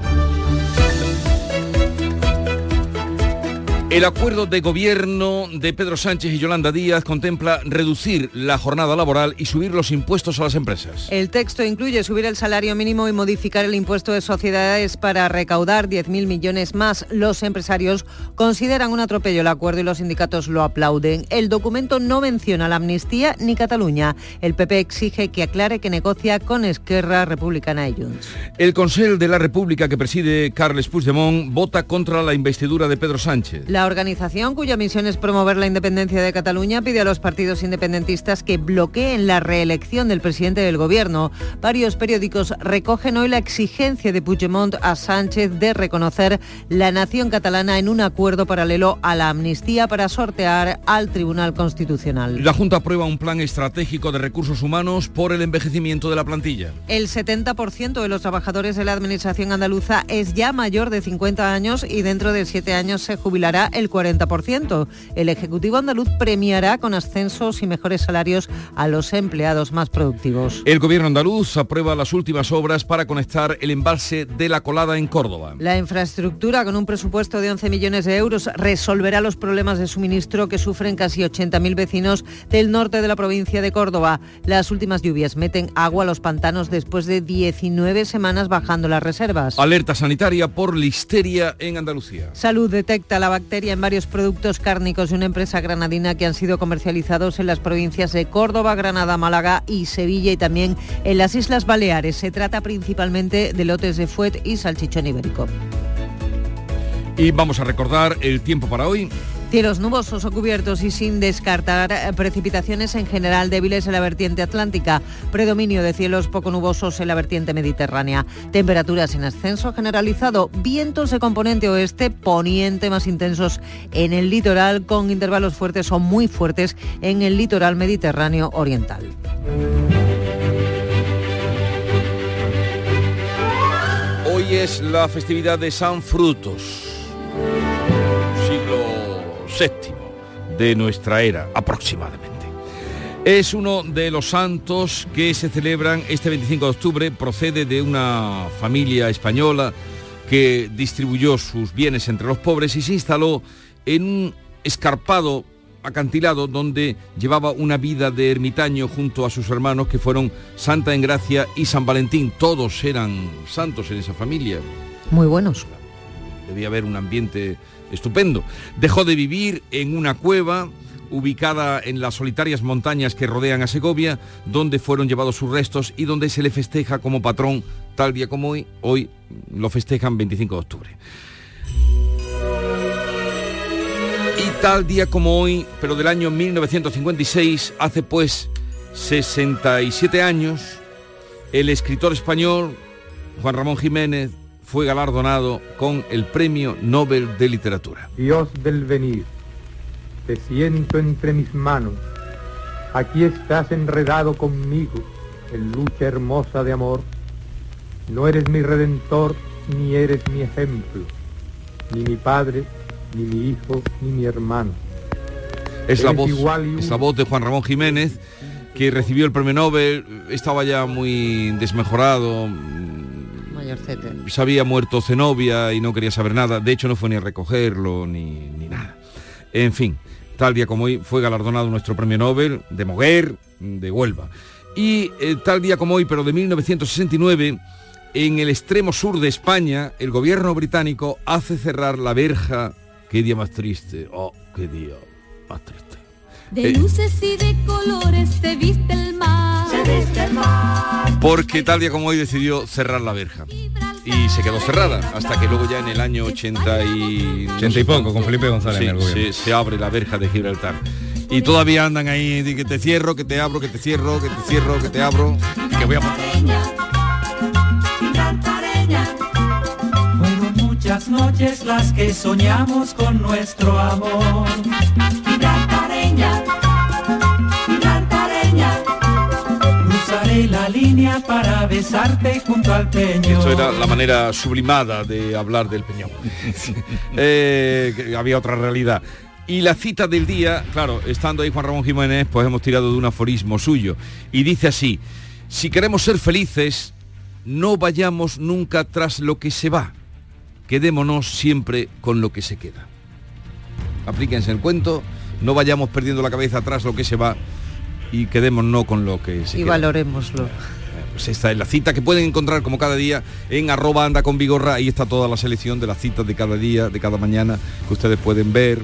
El acuerdo de gobierno de Pedro Sánchez y Yolanda Díaz contempla reducir la jornada laboral y subir los impuestos a las empresas. El texto incluye subir el salario mínimo y modificar el impuesto de sociedades para recaudar 10.000 millones más. Los empresarios consideran un atropello el acuerdo y los sindicatos lo aplauden. El documento no menciona la amnistía ni Cataluña. El PP exige que aclare que negocia con Esquerra Republicana y Junts. El Consejo de la República que preside Carles Puigdemont vota contra la investidura de Pedro Sánchez. La organización, cuya misión es promover la independencia de Cataluña, pide a los partidos independentistas que bloqueen la reelección del presidente del gobierno. Varios periódicos recogen hoy la exigencia de Puigdemont a Sánchez de reconocer la nación catalana en un acuerdo paralelo a la amnistía para sortear al Tribunal Constitucional. La Junta aprueba un plan estratégico de recursos humanos por el envejecimiento de la plantilla. El 70% de los trabajadores de la Administración andaluza es ya mayor de 50 años y dentro de siete años se jubilará el 40%. El Ejecutivo andaluz premiará con ascensos y mejores salarios a los empleados más productivos. El gobierno andaluz aprueba las últimas obras para conectar el embalse de la colada en Córdoba. La infraestructura, con un presupuesto de 11 millones de euros, resolverá los problemas de suministro que sufren casi 80.000 vecinos del norte de la provincia de Córdoba. Las últimas lluvias meten agua a los pantanos después de 19 semanas bajando las reservas. Alerta sanitaria por listeria en Andalucía. Salud detecta la bacteria en varios productos cárnicos de una empresa granadina que han sido comercializados en las provincias de Córdoba, Granada, Málaga y Sevilla y también en las Islas Baleares. Se trata principalmente de lotes de fuet y salchichón ibérico. Y vamos a recordar el tiempo para hoy. Cielos nubosos o cubiertos y sin descartar eh, precipitaciones en general débiles en la vertiente atlántica. Predominio de cielos poco nubosos en la vertiente mediterránea. Temperaturas en ascenso generalizado. Vientos de componente oeste, poniente más intensos en el litoral con intervalos fuertes o muy fuertes en el litoral mediterráneo oriental. Hoy es la festividad de San Frutos, VII de nuestra era aproximadamente. Es uno de los santos que se celebran este 25 de octubre, procede de una familia española que distribuyó sus bienes entre los pobres y se instaló en un escarpado acantilado donde llevaba una vida de ermitaño junto a sus hermanos que fueron Santa Engracia y San Valentín. Todos eran santos en esa familia. Muy buenos. Debía haber un ambiente estupendo. Dejó de vivir en una cueva ubicada en las solitarias montañas que rodean a Segovia, donde fueron llevados sus restos y donde se le festeja como patrón tal día como hoy. Hoy lo festejan 25 de octubre. Y tal día como hoy, pero del año 1956, hace pues 67 años, el escritor español Juan Ramón Jiménez fue galardonado con el Premio Nobel de Literatura. Dios del venir, te siento entre mis manos, aquí estás enredado conmigo en lucha hermosa de amor, no eres mi redentor ni eres mi ejemplo, ni mi padre, ni mi hijo, ni mi hermano. Es la, voz, es la voz de Juan Ramón Jiménez, que recibió el premio Nobel, estaba ya muy desmejorado, se había muerto Zenobia y no quería saber nada, de hecho no fue ni a recogerlo ni, ni nada. En fin, tal día como hoy fue galardonado nuestro premio Nobel de Moguer, de Huelva. Y eh, tal día como hoy, pero de 1969, en el extremo sur de España, el gobierno británico hace cerrar la verja. Qué día más triste. Oh, qué día más triste. De Eh, luces y de colores te viste el mar. Se viste el mar. porque tal día como hoy decidió cerrar la verja. Y se quedó cerrada, hasta que luego ya en el año 80 y... 80 y poco, con Felipe González Sí, en el gobierno. se, se abre la verja de Gibraltar. Y todavía andan ahí, de que te cierro, que te abro, que te cierro, que te cierro, que te abro. Que voy a Fueron muchas noches las que soñamos con nuestro amor. La. Eso era la manera sublimada de hablar del Peñón. [LAUGHS] Eh, había otra realidad. Y la cita del día, claro, estando ahí Juan Ramón Jiménez, pues hemos tirado de un aforismo suyo. Y dice así, si queremos ser felices, no vayamos nunca tras lo que se va. Quedémonos siempre con lo que se queda. Aplíquense el cuento, no vayamos perdiendo la cabeza tras lo que se va y quedémonos con lo que se Y queda. valorémoslo. Pues esta es la cita que pueden encontrar como cada día en arroba anda con vigorra. Ahí está toda la selección de las citas de cada día, de cada mañana, que ustedes pueden ver,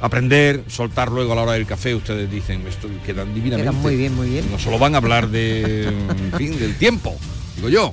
aprender, soltar luego a la hora del café. Ustedes dicen, esto quedan divinamente. Quedan muy bien, muy bien. No solo van a hablar de, en fin, del tiempo, digo yo.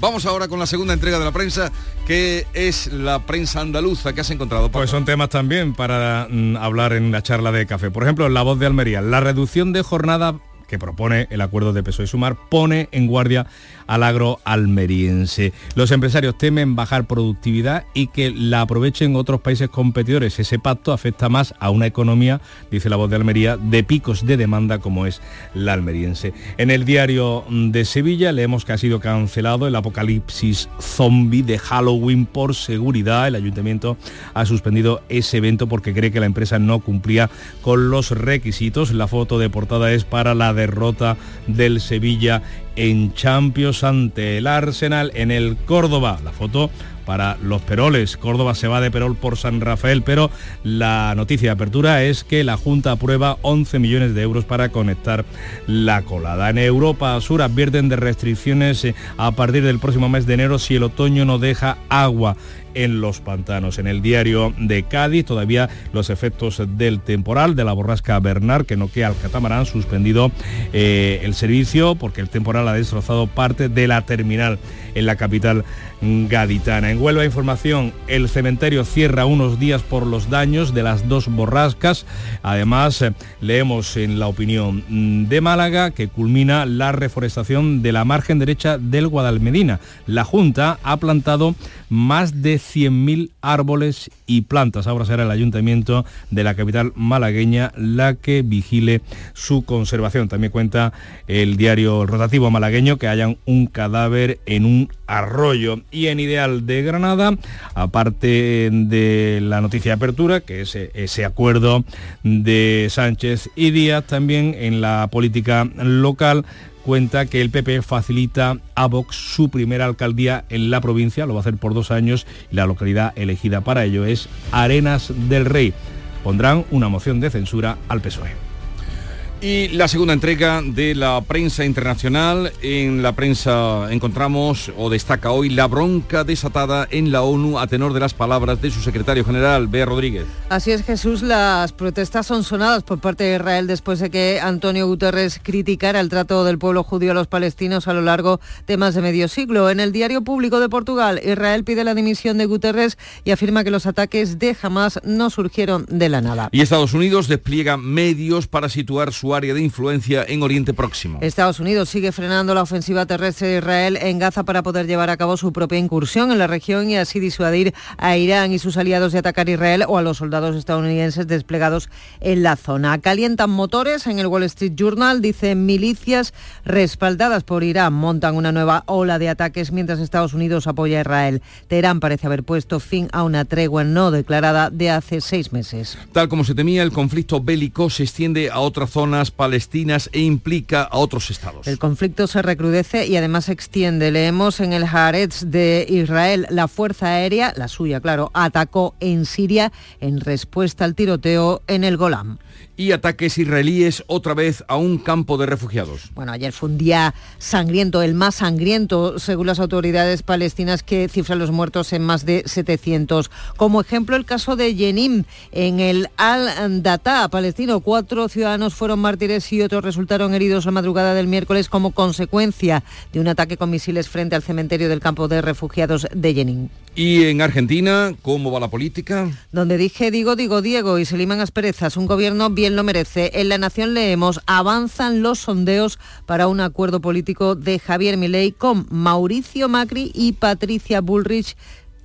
Vamos ahora con la segunda entrega de la prensa, que es la prensa andaluza que has encontrado. Pues son temas también para mm, hablar en la charla de café. Por ejemplo, La Voz de Almería, la reducción de jornada que propone el acuerdo de PSOE y Sumar pone en guardia al agro almeriense. Los empresarios temen bajar productividad y que la aprovechen otros países competidores. Ese pacto afecta más a una economía, dice la voz de Almería, de picos de demanda como es la almeriense. En el diario de Sevilla leemos que ha sido cancelado el apocalipsis zombie de Halloween por seguridad. El ayuntamiento ha suspendido ese evento porque cree que la empresa no cumplía con los requisitos. La foto de portada es para la derrota del Sevilla en Champions ante el Arsenal en el Córdoba. La foto para los Peroles. Córdoba se va de Perol por San Rafael, pero la noticia de apertura es que la Junta aprueba 11 millones de euros para conectar la colada. En Europa Sur advierten de restricciones eh, a partir del próximo mes de enero si el otoño no deja agua en los pantanos. En el diario de Cádiz todavía los efectos del temporal, de la borrasca Bernard, que noquea al catamarán, suspendido eh, el servicio porque el temporal ha destrozado parte de la terminal en la capital gaditana. En Huelva Información, el cementerio cierra unos días por los daños de las dos borrascas. Además, eh, leemos en la opinión de Málaga que culmina la reforestación de la margen derecha del Guadalmedina. La Junta ha plantado más de 100.000 árboles y plantas. Ahora será el ayuntamiento de la capital malagueña la que vigile su conservación. También cuenta el diario rotativo malagueño que hayan un cadáver en un arroyo. Y en Ideal de Granada, aparte de la noticia de apertura, que es ese acuerdo de Sánchez y Díaz, también en la política local cuenta que el PP facilita a Vox su primera alcaldía en la provincia, lo va a hacer por dos años y la localidad elegida para ello es Arenas del Rey. Pondrán una moción de censura al PSOE. Y la segunda entrega de la prensa internacional. En la prensa encontramos o destaca hoy la bronca desatada en la ONU a tenor de las palabras de su secretario general, Bea Rodríguez. Así es Jesús, las protestas son sonadas por parte de Israel después de que Antonio Guterres criticara el trato del pueblo judío a los palestinos a lo largo de más de medio siglo. En el diario público de Portugal, Israel pide la dimisión de Guterres y afirma que los ataques de Hamas no surgieron de la nada. Y Estados Unidos despliega medios para situar su área de influencia en Oriente Próximo. Estados Unidos sigue frenando la ofensiva terrestre de Israel en Gaza para poder llevar a cabo su propia incursión en la región y así disuadir a Irán y sus aliados de atacar Israel o a los soldados estadounidenses desplegados en la zona. Calientan motores en el Wall Street Journal, dicen milicias respaldadas por Irán montan una nueva ola de ataques mientras Estados Unidos apoya a Israel. Teherán parece haber puesto fin a una tregua no declarada de hace seis meses. Tal como se temía, el conflicto bélico se extiende a otras palestinas e implica a otros estados. El conflicto se recrudece y además se extiende. Leemos en el Haaretz de Israel, la Fuerza Aérea, la suya, claro, atacó en Siria en respuesta al tiroteo en el Golán y ataques israelíes otra vez a un campo de refugiados. Bueno, ayer fue un día sangriento, el más sangriento, según las autoridades palestinas, que cifran los muertos en más de 700. Como ejemplo, el caso de Jenim, en el Al-Data palestino. Cuatro ciudadanos fueron mártires y otros resultaron heridos la madrugada del miércoles como consecuencia de un ataque con misiles frente al cementerio del campo de refugiados de Jenin. Y en Argentina, ¿cómo va la política? Donde dije digo, digo Diego y se liman asperezas. Un gobierno bien lo merece. En La Nación leemos, avanzan los sondeos para un acuerdo político de Javier Milei con Mauricio Macri y Patricia Bullrich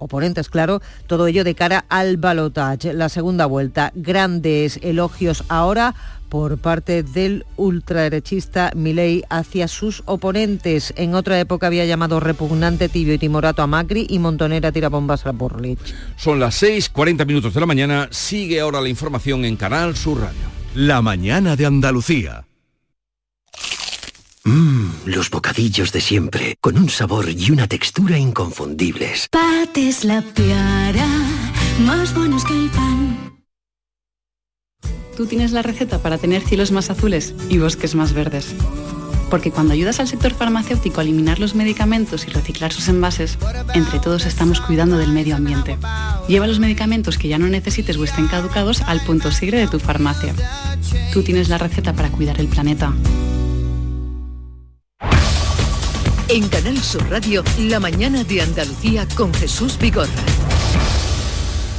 oponentes, claro, todo ello de cara al balotage, la segunda vuelta. Grandes elogios ahora por parte del ultraderechista Milei hacia sus oponentes. En otra época había llamado repugnante, tibio y timorato a Macri y montonera tirabombas a Burlich. Son las 6, 40 minutos de la mañana. Sigue ahora la información en Canal Sur Radio. La mañana de Andalucía. Mmm, los bocadillos de siempre, con un sabor y una textura inconfundibles. Pates la piara, más buenos que el pan. Tú tienes la receta para tener cielos más azules y bosques más verdes. Porque cuando ayudas al sector farmacéutico a eliminar los medicamentos y reciclar sus envases, entre todos estamos cuidando del medio ambiente. Lleva los medicamentos que ya no necesites o estén caducados al punto sigre de tu farmacia. Tú tienes la receta para cuidar el planeta. En Canal Sur Radio, la mañana de Andalucía con Jesús Vigorra.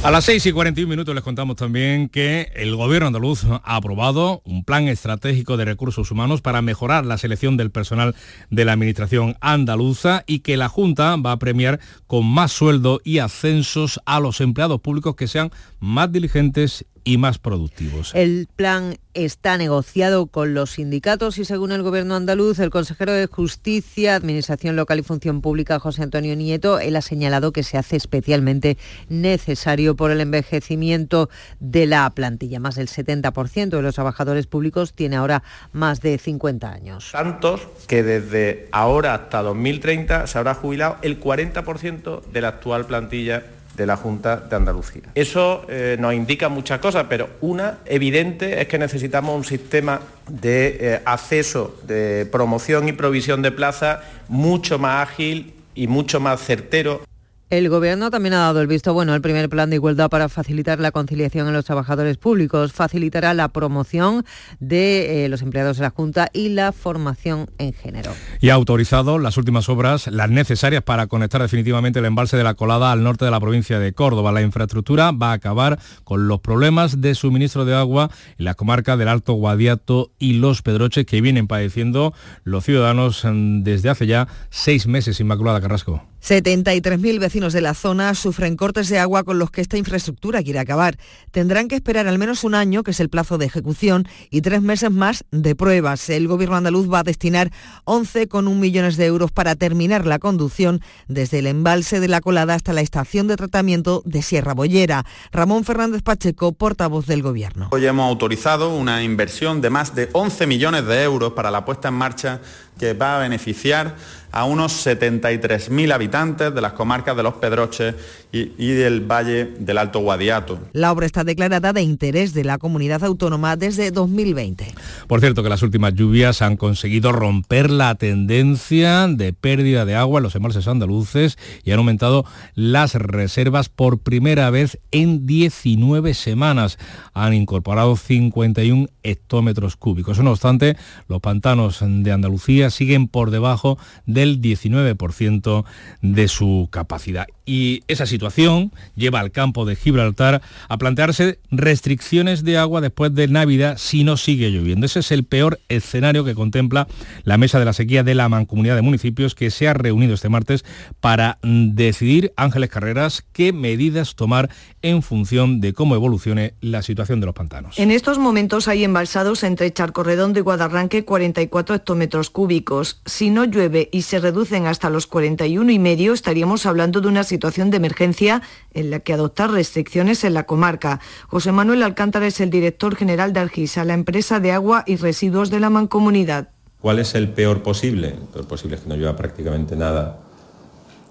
A las 6 y 41 minutos les contamos también que el gobierno andaluz ha aprobado un plan estratégico de recursos humanos para mejorar la selección del personal de la administración andaluza y que la Junta va a premiar con más sueldo y ascensos a los empleados públicos que sean más diligentes y más productivos. El plan está negociado con los sindicatos y según el gobierno andaluz, el consejero de Justicia, Administración Local y Función Pública, José Antonio Nieto, él ha señalado que se hace especialmente necesario por el envejecimiento de la plantilla. Más del 70% de los trabajadores públicos tiene ahora más de 50 años. Tantos que desde ahora hasta 2030 se habrá jubilado el 40% de la actual plantilla de la Junta de Andalucía. Eso eh, nos indica muchas cosas, pero una evidente es que necesitamos un sistema de eh, acceso, de promoción y provisión de plazas mucho más ágil y mucho más certero. El Gobierno también ha dado el visto bueno al primer plan de igualdad para facilitar la conciliación en los trabajadores públicos. Facilitará la promoción de eh, los empleados de la Junta y la formación en género. Y ha autorizado las últimas obras, las necesarias para conectar definitivamente el embalse de la Colada al norte de la provincia de Córdoba. La infraestructura va a acabar con los problemas de suministro de agua en la comarca del Alto Guadiato y Los Pedroches que vienen padeciendo los ciudadanos mm, desde hace ya seis meses. Inmaculada Carrasco. 73.000 vecinos de la zona sufren cortes de agua con los que esta infraestructura quiere acabar. Tendrán que esperar al menos un año, que es el plazo de ejecución, y tres meses más de pruebas. El gobierno andaluz va a destinar 11,1 millones de euros para terminar la conducción desde el embalse de la Colada hasta la estación de tratamiento de Sierra Bollera. Ramón Fernández Pacheco, portavoz del gobierno. Hoy hemos autorizado una inversión de más de 11 millones de euros para la puesta en marcha que va a beneficiar a unos 73.000 habitantes de las comarcas de Los Pedroches y, y, del Valle del Alto Guadiato. La obra está declarada de interés de la comunidad autónoma desde 2020. Por cierto que las últimas lluvias han conseguido romper la tendencia de pérdida de agua en los embalses andaluces y han aumentado las reservas por primera vez en 19 semanas. Han incorporado 51 hectómetros cúbicos. No obstante, los pantanos de Andalucía siguen por debajo del 19% de su capacidad. Y esa situación lleva al campo de Gibraltar a plantearse restricciones de agua después de Navidad si no sigue lloviendo. Ese es el peor escenario que contempla la mesa de la sequía de la Mancomunidad de Municipios que se ha reunido este martes para decidir, Ángeles Carreras, qué medidas tomar en función de cómo evolucione la situación de los pantanos. En estos momentos hay embalsados entre Charco Redondo y Guadarranque 44 hectómetros cúbicos. Si no llueve y se reducen hasta los 41 y medio, estaríamos hablando de una situación de emergencia en la que adoptar restricciones en la comarca. José Manuel Alcántara es el director general de Argisa, la empresa de agua y residuos de la mancomunidad. ¿Cuál es el peor posible? El peor posible es que no llueva prácticamente nada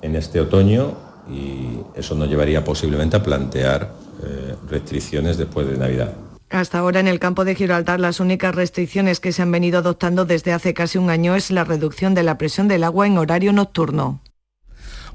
en este otoño y eso nos llevaría posiblemente a plantear eh, restricciones después de Navidad. Hasta ahora en el campo de Gibraltar las únicas restricciones que se han venido adoptando desde hace casi un año es la reducción de la presión del agua en horario nocturno.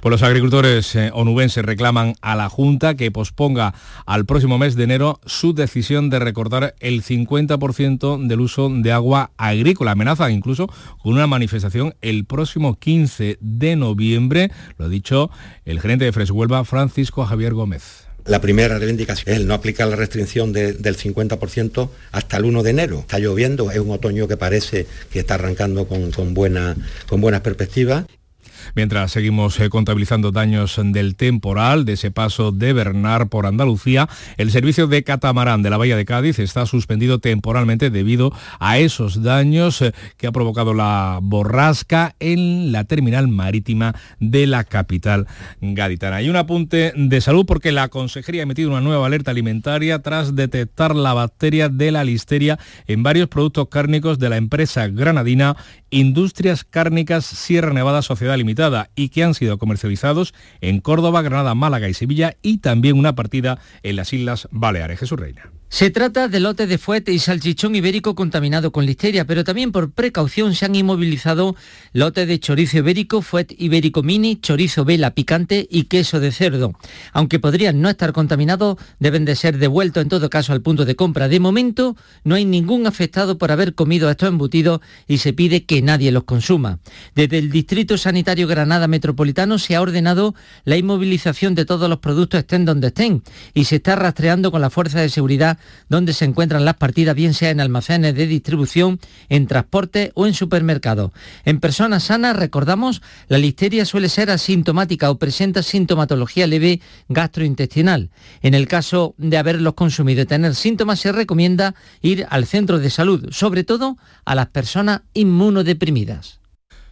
Pues los agricultores eh, onubenses reclaman a la Junta que posponga al próximo mes de enero su decisión de recortar el 50% del uso de agua agrícola. Amenaza incluso con una manifestación el próximo 15 de noviembre, lo ha dicho el gerente de Freshuelva, Francisco Javier Gómez. La primera reivindicación es el no aplicar la restricción de, del 50% hasta el 1 de enero. Está lloviendo, es un otoño que parece que está arrancando con buenas perspectivas. Mientras seguimos eh, contabilizando daños del temporal de ese paso de Bernard por Andalucía, el servicio de catamarán de la Bahía de Cádiz está suspendido temporalmente debido a esos daños eh, que ha provocado la borrasca en la terminal marítima de la capital gaditana. Y un apunte de salud porque la Consejería ha emitido una nueva alerta alimentaria tras detectar la bacteria de la listeria en varios productos cárnicos de la empresa granadina Industrias Cárnicas Sierra Nevada Sociedad Limitada y que han sido comercializados en Córdoba, Granada, Málaga y Sevilla y también una partida en las Islas Baleares. Jesús Reina. Se trata de lote de fuete y salchichón ibérico contaminado con listeria, pero también por precaución se han inmovilizado lote de chorizo ibérico, fuet ibérico mini, chorizo vela picante y queso de cerdo. Aunque podrían no estar contaminados, deben de ser devueltos en todo caso al punto de compra. De momento, no hay ningún afectado por haber comido estos embutidos y se pide que nadie los consuma. Desde el Distrito Sanitario Granada Metropolitano se ha ordenado la inmovilización de todos los productos estén donde estén y se está rastreando con la fuerza de seguridad donde se encuentran las partidas, bien sea en almacenes de distribución, en transporte o en supermercados. En personas sanas, recordamos, la listeria suele ser asintomática o presenta sintomatología leve gastrointestinal. En el caso de haberlos consumido y tener síntomas, se recomienda ir al centro de salud, sobre todo a las personas inmunodeprimidas.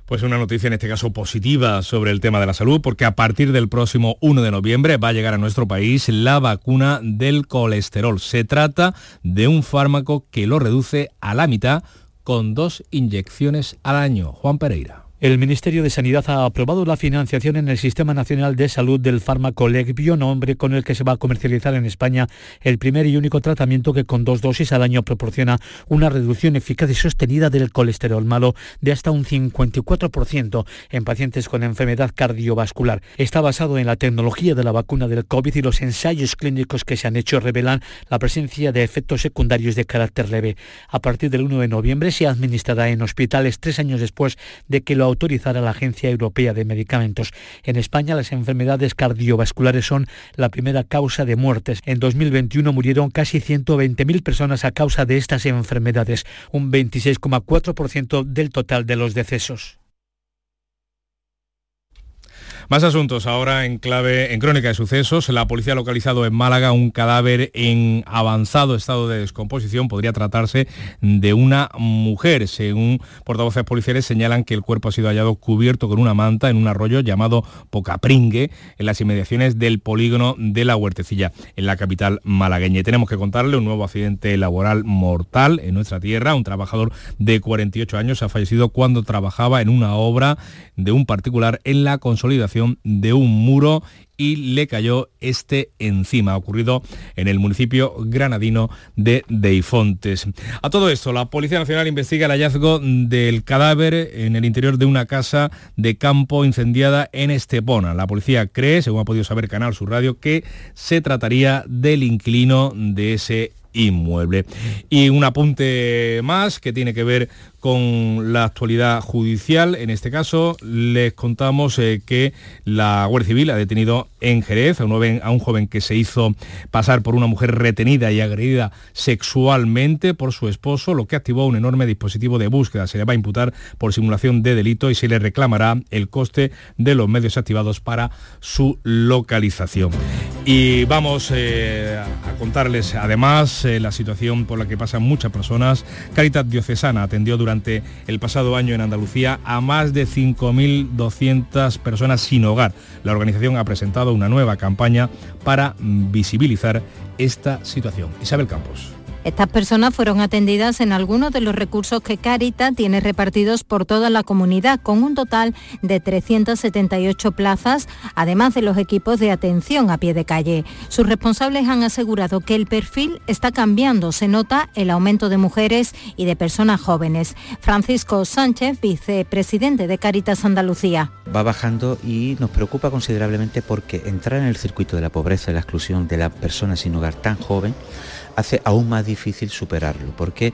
Pues una noticia en este caso positiva sobre el tema de la salud, porque a partir del próximo 1 de noviembre va a llegar a nuestro país la vacuna del colesterol. Se trata de un fármaco que lo reduce a la mitad con dos inyecciones al año. Juan Pereira. El Ministerio de Sanidad ha aprobado la financiación en el Sistema Nacional de Salud del fármaco Legbio, nombre con el que se va a comercializar en España el primer y único tratamiento que con dos dosis al año proporciona una reducción eficaz y sostenida del colesterol malo de hasta un 54% en pacientes con enfermedad cardiovascular. Está basado en la tecnología de la vacuna del COVID y los ensayos clínicos que se han hecho revelan la presencia de efectos secundarios de carácter leve. A partir del 1 de noviembre se administrará en hospitales tres años después de que lo autorizar a la Agencia Europea de Medicamentos. En España las enfermedades cardiovasculares son la primera causa de muertes. En 2021 murieron casi 120.000 personas a causa de estas enfermedades, un 26,4% del total de los decesos. Más asuntos ahora en clave, en crónica de sucesos. La policía ha localizado en Málaga un cadáver en avanzado estado de descomposición. Podría tratarse de una mujer. Según portavoces policiales señalan que el cuerpo ha sido hallado cubierto con una manta en un arroyo llamado Pocapringue, en las inmediaciones del polígono de la Huertecilla, en la capital malagueña. Y tenemos que contarle un nuevo accidente laboral mortal en nuestra tierra. Un trabajador de 48 años ha fallecido cuando trabajaba en una obra de un particular en la consolidación de un muro y le cayó este encima. Ocurrido en el municipio granadino de Deifontes. A todo esto, la Policía Nacional investiga el hallazgo del cadáver en el interior de una casa de campo incendiada en Estepona. La policía cree, según ha podido saber Canal Sur Radio, que se trataría del inquilino de ese inmueble. Y un apunte más que tiene que ver con la actualidad judicial. En este caso, les contamos eh, que la Guardia Civil ha detenido en Jerez a un, joven, a un joven que se hizo pasar por una mujer retenida y agredida sexualmente por su esposo, lo que activó un enorme dispositivo de búsqueda. Se le va a imputar por simulación de delito y se le reclamará el coste de los medios activados para su localización. Y vamos eh, a contarles además eh, la situación por la que pasan muchas personas. Caritas Diocesana atendió durante el pasado año en Andalucía a más de 5.200 personas sin hogar. La organización ha presentado una nueva campaña para visibilizar esta situación. Isabel Campos. Estas personas fueron atendidas en algunos de los recursos que Caritas tiene repartidos por toda la comunidad, con un total de 378 plazas, además de los equipos de atención a pie de calle. Sus responsables han asegurado que el perfil está cambiando. Se nota el aumento de mujeres y de personas jóvenes. Francisco Sánchez, vicepresidente de Caritas Andalucía. Va bajando y nos preocupa considerablemente porque entrar en el circuito de la pobreza y la exclusión de la persona sin hogar tan joven hace aún más difícil superarlo, porque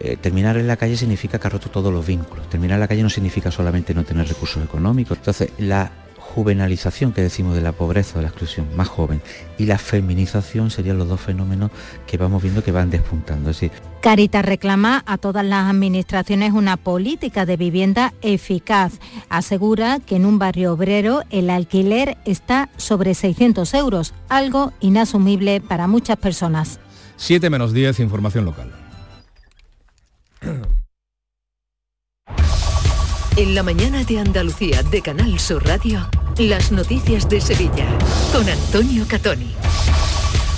eh, terminar en la calle significa que ha roto todos los vínculos. Terminar en la calle no significa solamente no tener recursos económicos. Entonces, la juvenalización que decimos de la pobreza o de la exclusión más joven y la feminización serían los dos fenómenos que vamos viendo que van despuntando. Es decir, Caritas reclama a todas las administraciones una política de vivienda eficaz. Asegura que en un barrio obrero el alquiler está sobre 600 euros, algo inasumible para muchas personas. 7 menos 10, información local. En la mañana de Andalucía de Canal Sur Radio, las noticias de Sevilla con Antonio Catoni.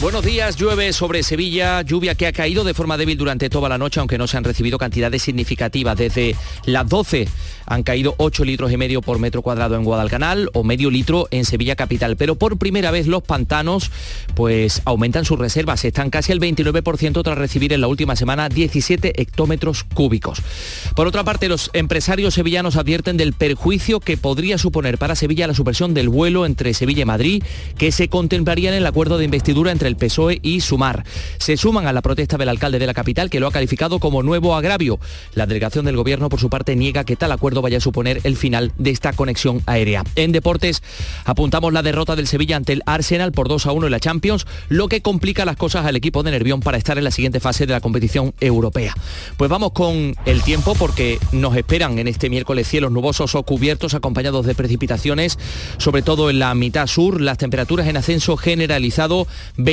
Buenos días, llueve sobre Sevilla, lluvia que ha caído de forma débil durante toda la noche, aunque no se han recibido cantidades significativas. Desde las 12 han caído 8 litros y medio por metro cuadrado en Guadalcanal o medio litro en Sevilla capital. Pero por primera vez los pantanos pues aumentan sus reservas, están casi al 29% tras recibir en la última semana 17 hectómetros cúbicos. Por otra parte, los empresarios sevillanos advierten del perjuicio que podría suponer para Sevilla la supresión del vuelo entre Sevilla y Madrid, que se contemplaría en el acuerdo de investidura entre el PSOE y Sumar. Se suman a la protesta del alcalde de la capital, que lo ha calificado como nuevo agravio. La delegación del gobierno, por su parte, niega que tal acuerdo vaya a suponer el final de esta conexión aérea. En deportes, apuntamos la derrota del Sevilla ante el Arsenal por 2 a 1 en la Champions, lo que complica las cosas al equipo de Nervión para estar en la siguiente fase de la competición europea. Pues vamos con el tiempo porque nos esperan en este miércoles cielos nubosos o cubiertos acompañados de precipitaciones, sobre todo en la mitad sur, las temperaturas en ascenso generalizado,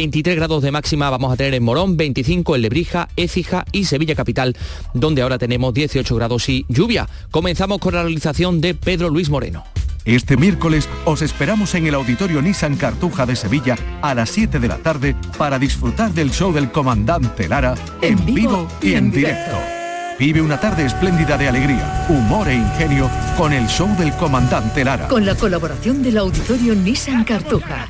23 grados de máxima vamos a tener en Morón, 25 en Lebrija, Écija y Sevilla Capital, donde ahora tenemos 18 grados y lluvia. Comenzamos con la realización de Pedro Luis Moreno. Este miércoles os esperamos en el Auditorio Nissan Cartuja de Sevilla a las 7 de la tarde para disfrutar del show del comandante Lara en, vivo y en directo. Vive una tarde espléndida de alegría, humor e ingenio con el show del comandante Lara. Con la colaboración del Auditorio Nissan Cartuja.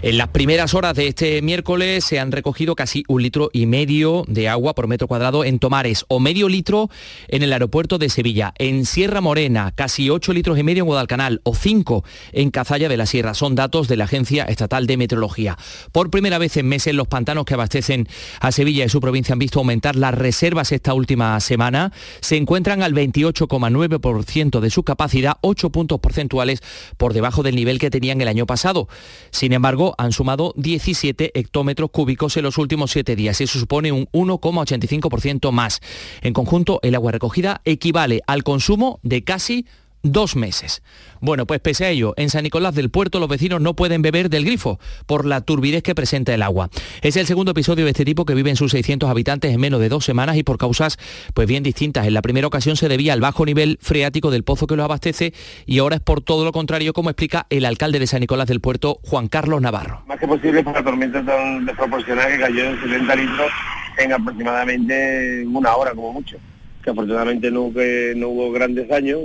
En las primeras horas de este miércoles se han recogido casi un litro y medio de agua por metro cuadrado en Tomares o medio litro en el aeropuerto de Sevilla. En Sierra Morena, casi 8 litros y medio en Guadalcanal o 5 en Cazalla de la Sierra. Son datos de la Agencia Estatal de Meteorología. Por primera vez en meses los pantanos que abastecen a Sevilla y su provincia han visto aumentar las reservas esta última semana. Se encuentran al 28,9% de su capacidad, 8 puntos porcentuales por debajo del nivel que tenían el año pasado. Sin embargo, han sumado 17 hectómetros cúbicos en los últimos siete días. Eso supone un 1,85% más. En conjunto, el agua recogida equivale al consumo de casi dos meses. Bueno, pues pese a ello, en San Nicolás del Puerto los vecinos no pueden beber del grifo por la turbidez que presenta el agua. Es el segundo episodio de este tipo que viven sus 600 habitantes en menos de dos semanas y por causas pues bien distintas. En la primera ocasión se debía al bajo nivel freático del pozo que los abastece y ahora es por todo lo contrario, como explica el alcalde de San Nicolás del Puerto, Juan Carlos Navarro. Más que posible por la tormenta tan desproporcionada que cayó en 70 litros en aproximadamente una hora como mucho. Que afortunadamente no, no hubo grandes daños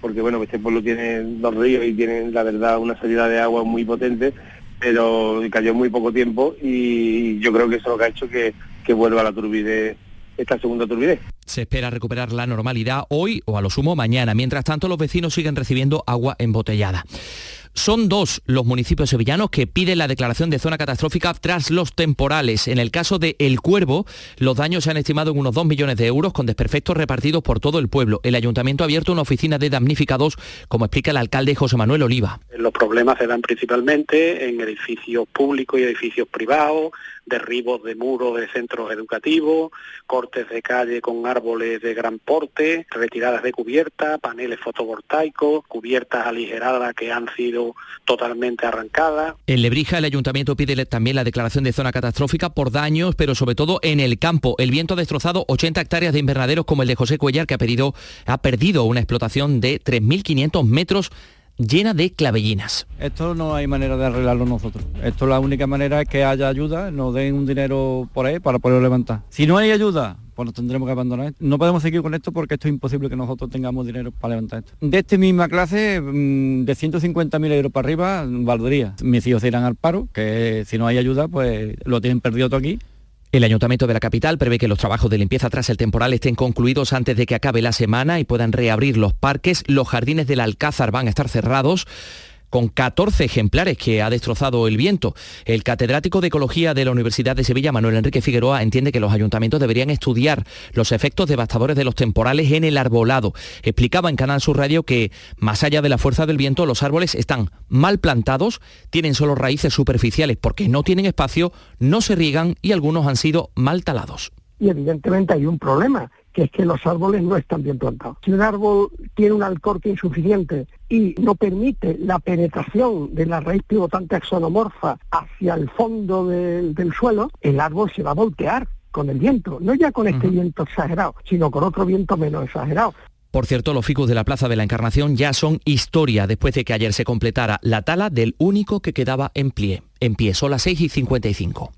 porque bueno, este pueblo tiene dos ríos y tiene la verdad una salida de agua muy potente, pero cayó muy poco tiempo y yo creo que eso es lo que ha hecho que, que vuelva la turbidez esta segunda turbidez. Se espera recuperar la normalidad hoy o a lo sumo mañana. Mientras tanto, los vecinos siguen recibiendo agua embotellada. Son dos los municipios sevillanos que piden la declaración de zona catastrófica tras los temporales. En el caso de El Cuervo, los daños se han estimado en unos 2 millones de euros con desperfectos repartidos por todo el pueblo. El ayuntamiento ha abierto una oficina de damnificados, como explica el alcalde José Manuel Oliva. Los problemas se dan principalmente en edificios públicos y edificios privados, derribos de muros de centros educativos, cortes de calle con árboles de gran porte, retiradas de cubierta, paneles fotovoltaicos, cubiertas aligeradas que han sido totalmente arrancadas. En Lebrija el ayuntamiento pide también la declaración de zona catastrófica por daños, pero sobre todo en el campo. El viento ha destrozado 80 hectáreas de invernaderos como el de José Cuellar, que ha, pedido, ha perdido una explotación de 3.500 metros llena de clavellinas. Esto no hay manera de arreglarlo nosotros. Esto la única manera es que haya ayuda, nos den un dinero por ahí para poderlo levantar. Si no hay ayuda, pues nos tendremos que abandonar. No podemos seguir con esto porque esto es imposible que nosotros tengamos dinero para levantar esto. De esta misma clase, mm, de 150.000 euros para arriba, valdría. Mis hijos irán al paro, que si no hay ayuda, pues lo tienen perdido todo aquí. El Ayuntamiento de la capital prevé que los trabajos de limpieza tras el temporal estén concluidos antes de que acabe la semana y puedan reabrir los parques. Los jardines del Alcázar van a estar cerrados con 14 ejemplares que ha destrozado el viento. El catedrático de Ecología de la Universidad de Sevilla, Manuel Enrique Figueroa, entiende que los ayuntamientos deberían estudiar los efectos devastadores de los temporales en el arbolado. Explicaba en Canal Sur Radio que, más allá de la fuerza del viento, los árboles están mal plantados, tienen solo raíces superficiales porque no tienen espacio, no se riegan y algunos han sido mal talados. Y evidentemente hay un problema, que es que los árboles no están bien plantados. Si un árbol tiene un alcorque insuficiente y no permite la penetración de la raíz pivotante axonomorfa hacia el fondo del, suelo, el árbol se va a voltear con el viento, no ya con este viento exagerado, sino con otro viento menos exagerado. Por cierto, los ficus de la Plaza de la Encarnación ya son historia después de que ayer se completara la tala del único que quedaba en pie. En pie, son las 6 y 55.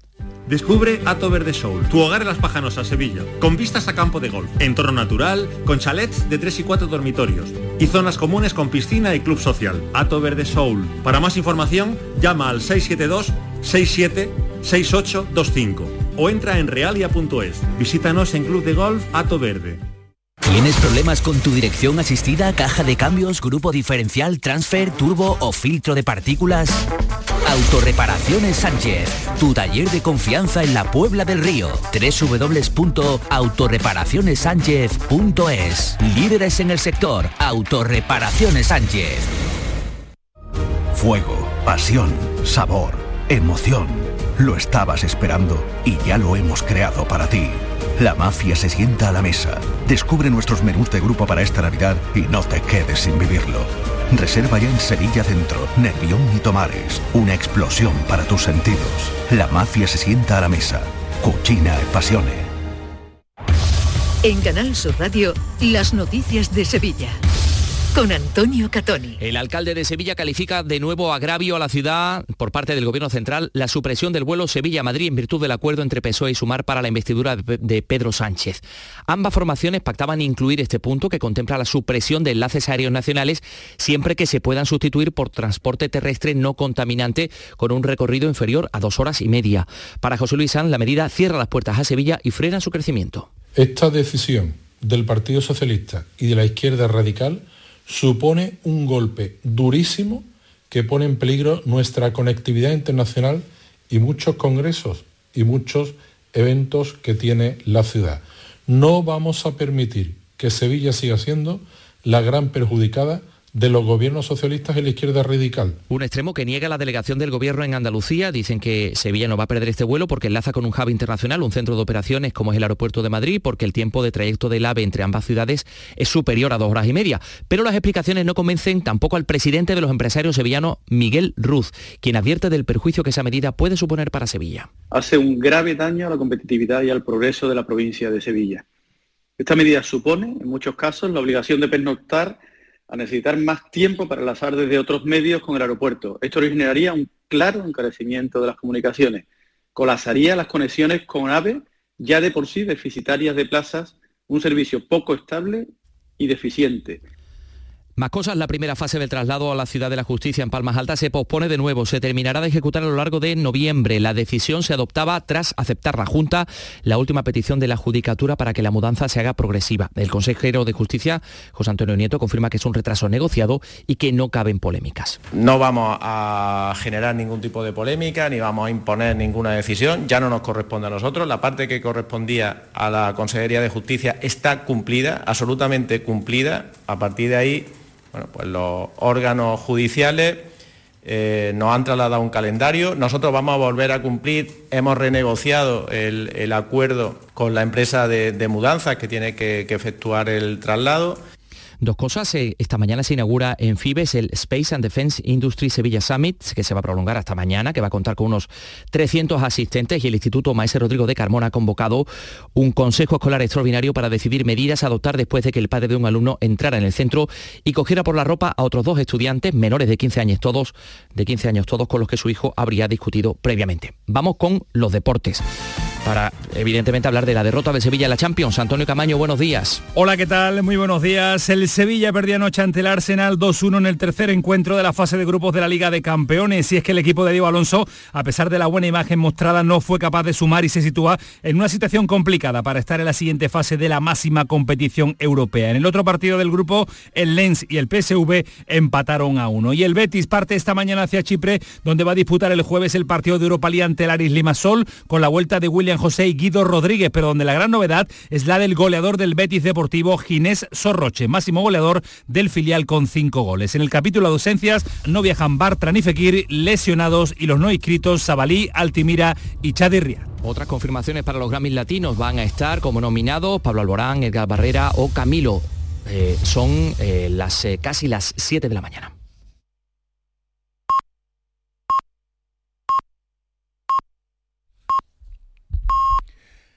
Descubre Ato Verde Soul, tu hogar en Las Pajanosas, Sevilla, con vistas a campo de golf, entorno natural, con chalets de 3 y 4 dormitorios y zonas comunes con piscina y club social. Ato Verde Soul. Para más información, llama al 672 67 6825 o entra en realia.es. Visítanos en Club de Golf Ato Verde. ¿Tienes problemas con tu dirección asistida, caja de cambios, grupo diferencial, transfer, turbo o filtro de partículas? Autorreparaciones Sánchez, tu taller de confianza en la Puebla del Río. www.autorreparacionessánchez.es. Líderes en el sector, Autorreparaciones Sánchez. Fuego, pasión, sabor, emoción. Lo estabas esperando y ya lo hemos creado para ti. La mafia se sienta a la mesa. Descubre nuestros menús de grupo para esta Navidad y no te quedes sin vivirlo. Reserva ya en Sevilla Centro, Nervión y Tomares. Una explosión para tus sentidos. La mafia se sienta a la mesa. Cucina e pasione. En Canal Sur Radio, las noticias de Sevilla con Antonio Catoni. El alcalde de Sevilla califica de nuevo agravio a la ciudad por parte del Gobierno Central la supresión del vuelo Sevilla-Madrid en virtud del acuerdo entre PSOE y Sumar para la investidura de Pedro Sánchez. Ambas formaciones pactaban incluir este punto que contempla la supresión de enlaces aéreos nacionales siempre que se puedan sustituir por transporte terrestre no contaminante con un recorrido inferior a dos horas y media. Para José Luis Sanz, la medida cierra las puertas a Sevilla y frena su crecimiento. Esta decisión del Partido Socialista y de la izquierda radical supone un golpe durísimo que pone en peligro nuestra conectividad internacional y muchos congresos y muchos eventos que tiene la ciudad. No vamos a permitir que Sevilla siga siendo la gran perjudicada de los gobiernos socialistas y la izquierda radical. Un extremo que niega la delegación del gobierno en Andalucía. Dicen que Sevilla no va a perder este vuelo porque enlaza con un hub internacional, un centro de operaciones como es el aeropuerto de Madrid, porque el tiempo de trayecto del AVE entre ambas ciudades es superior a dos horas y media. Pero las explicaciones no convencen tampoco al presidente de los empresarios sevillanos, Miguel Ruz, quien advierte del perjuicio que esa medida puede suponer para Sevilla. Hace un grave daño a la competitividad y al progreso de la provincia de Sevilla. Esta medida supone, en muchos casos, la obligación de pernoctar a necesitar más tiempo para enlazar desde otros medios con el aeropuerto. Esto originaría un claro encarecimiento de las comunicaciones, colapsaría las conexiones con AVE, ya de por sí deficitarias de plazas, un servicio poco estable y deficiente. Más cosas, la primera fase del traslado a la ciudad de la justicia en Palmas Altas se pospone de nuevo, se terminará de ejecutar a lo largo de noviembre. La decisión se adoptaba tras aceptar la Junta la última petición de la Judicatura para que la mudanza se haga progresiva. El consejero de Justicia, José Antonio Nieto, confirma que es un retraso negociado y que no caben polémicas. No vamos a generar ningún tipo de polémica ni vamos a imponer ninguna decisión, ya no nos corresponde a nosotros. La parte que correspondía a la Consejería de Justicia está cumplida, absolutamente cumplida. A partir de ahí bueno, pues los órganos judiciales eh, nos han trasladado un calendario. Nosotros vamos a volver a cumplir. Hemos renegociado el, acuerdo con la empresa de, de mudanzas que tiene que efectuar el traslado. Dos cosas, eh, esta mañana se inaugura en Fibes el Space and Defense Industry Sevilla Summit, que se va a prolongar hasta mañana, que va a contar con unos 300 asistentes y el Instituto Maese Rodrigo de Carmona ha convocado un consejo escolar extraordinario para decidir medidas a adoptar después de que el padre de un alumno entrara en el centro y cogiera por la ropa a otros dos estudiantes menores de 15 años todos, de 15 años todos con los que su hijo habría discutido previamente. Vamos con los deportes para evidentemente hablar de la derrota de Sevilla en la Champions. Antonio Camaño, buenos días. Hola, ¿qué tal? Muy buenos días. El Sevilla perdía anoche ante el Arsenal 2-1 en el tercer encuentro de la fase de grupos de la Liga de Campeones. Y es que el equipo de Diego Alonso, a pesar de la buena imagen mostrada, no fue capaz de sumar y se sitúa en una situación complicada para estar en la siguiente fase de la máxima competición europea. En el otro partido del grupo, el Lens y el PSV empataron a uno. Y el Betis parte esta mañana hacia Chipre, donde va a disputar el jueves el partido de Europa League ante el Aris Limassol, con la vuelta de William José Guido Rodríguez, pero donde la gran novedad es la del goleador del Betis Deportivo, Ginés Sorroche, máximo goleador del filial con cinco goles. En el capítulo de ausencias no viajan Bartra ni Fekir, lesionados y los no inscritos Sabalí, Altimira y Chadirria. Otras confirmaciones para los Grammys latinos van a estar como nominados Pablo Alborán, Edgar Barrera o Camilo. Eh, son eh, las, eh, casi las 7 de la mañana.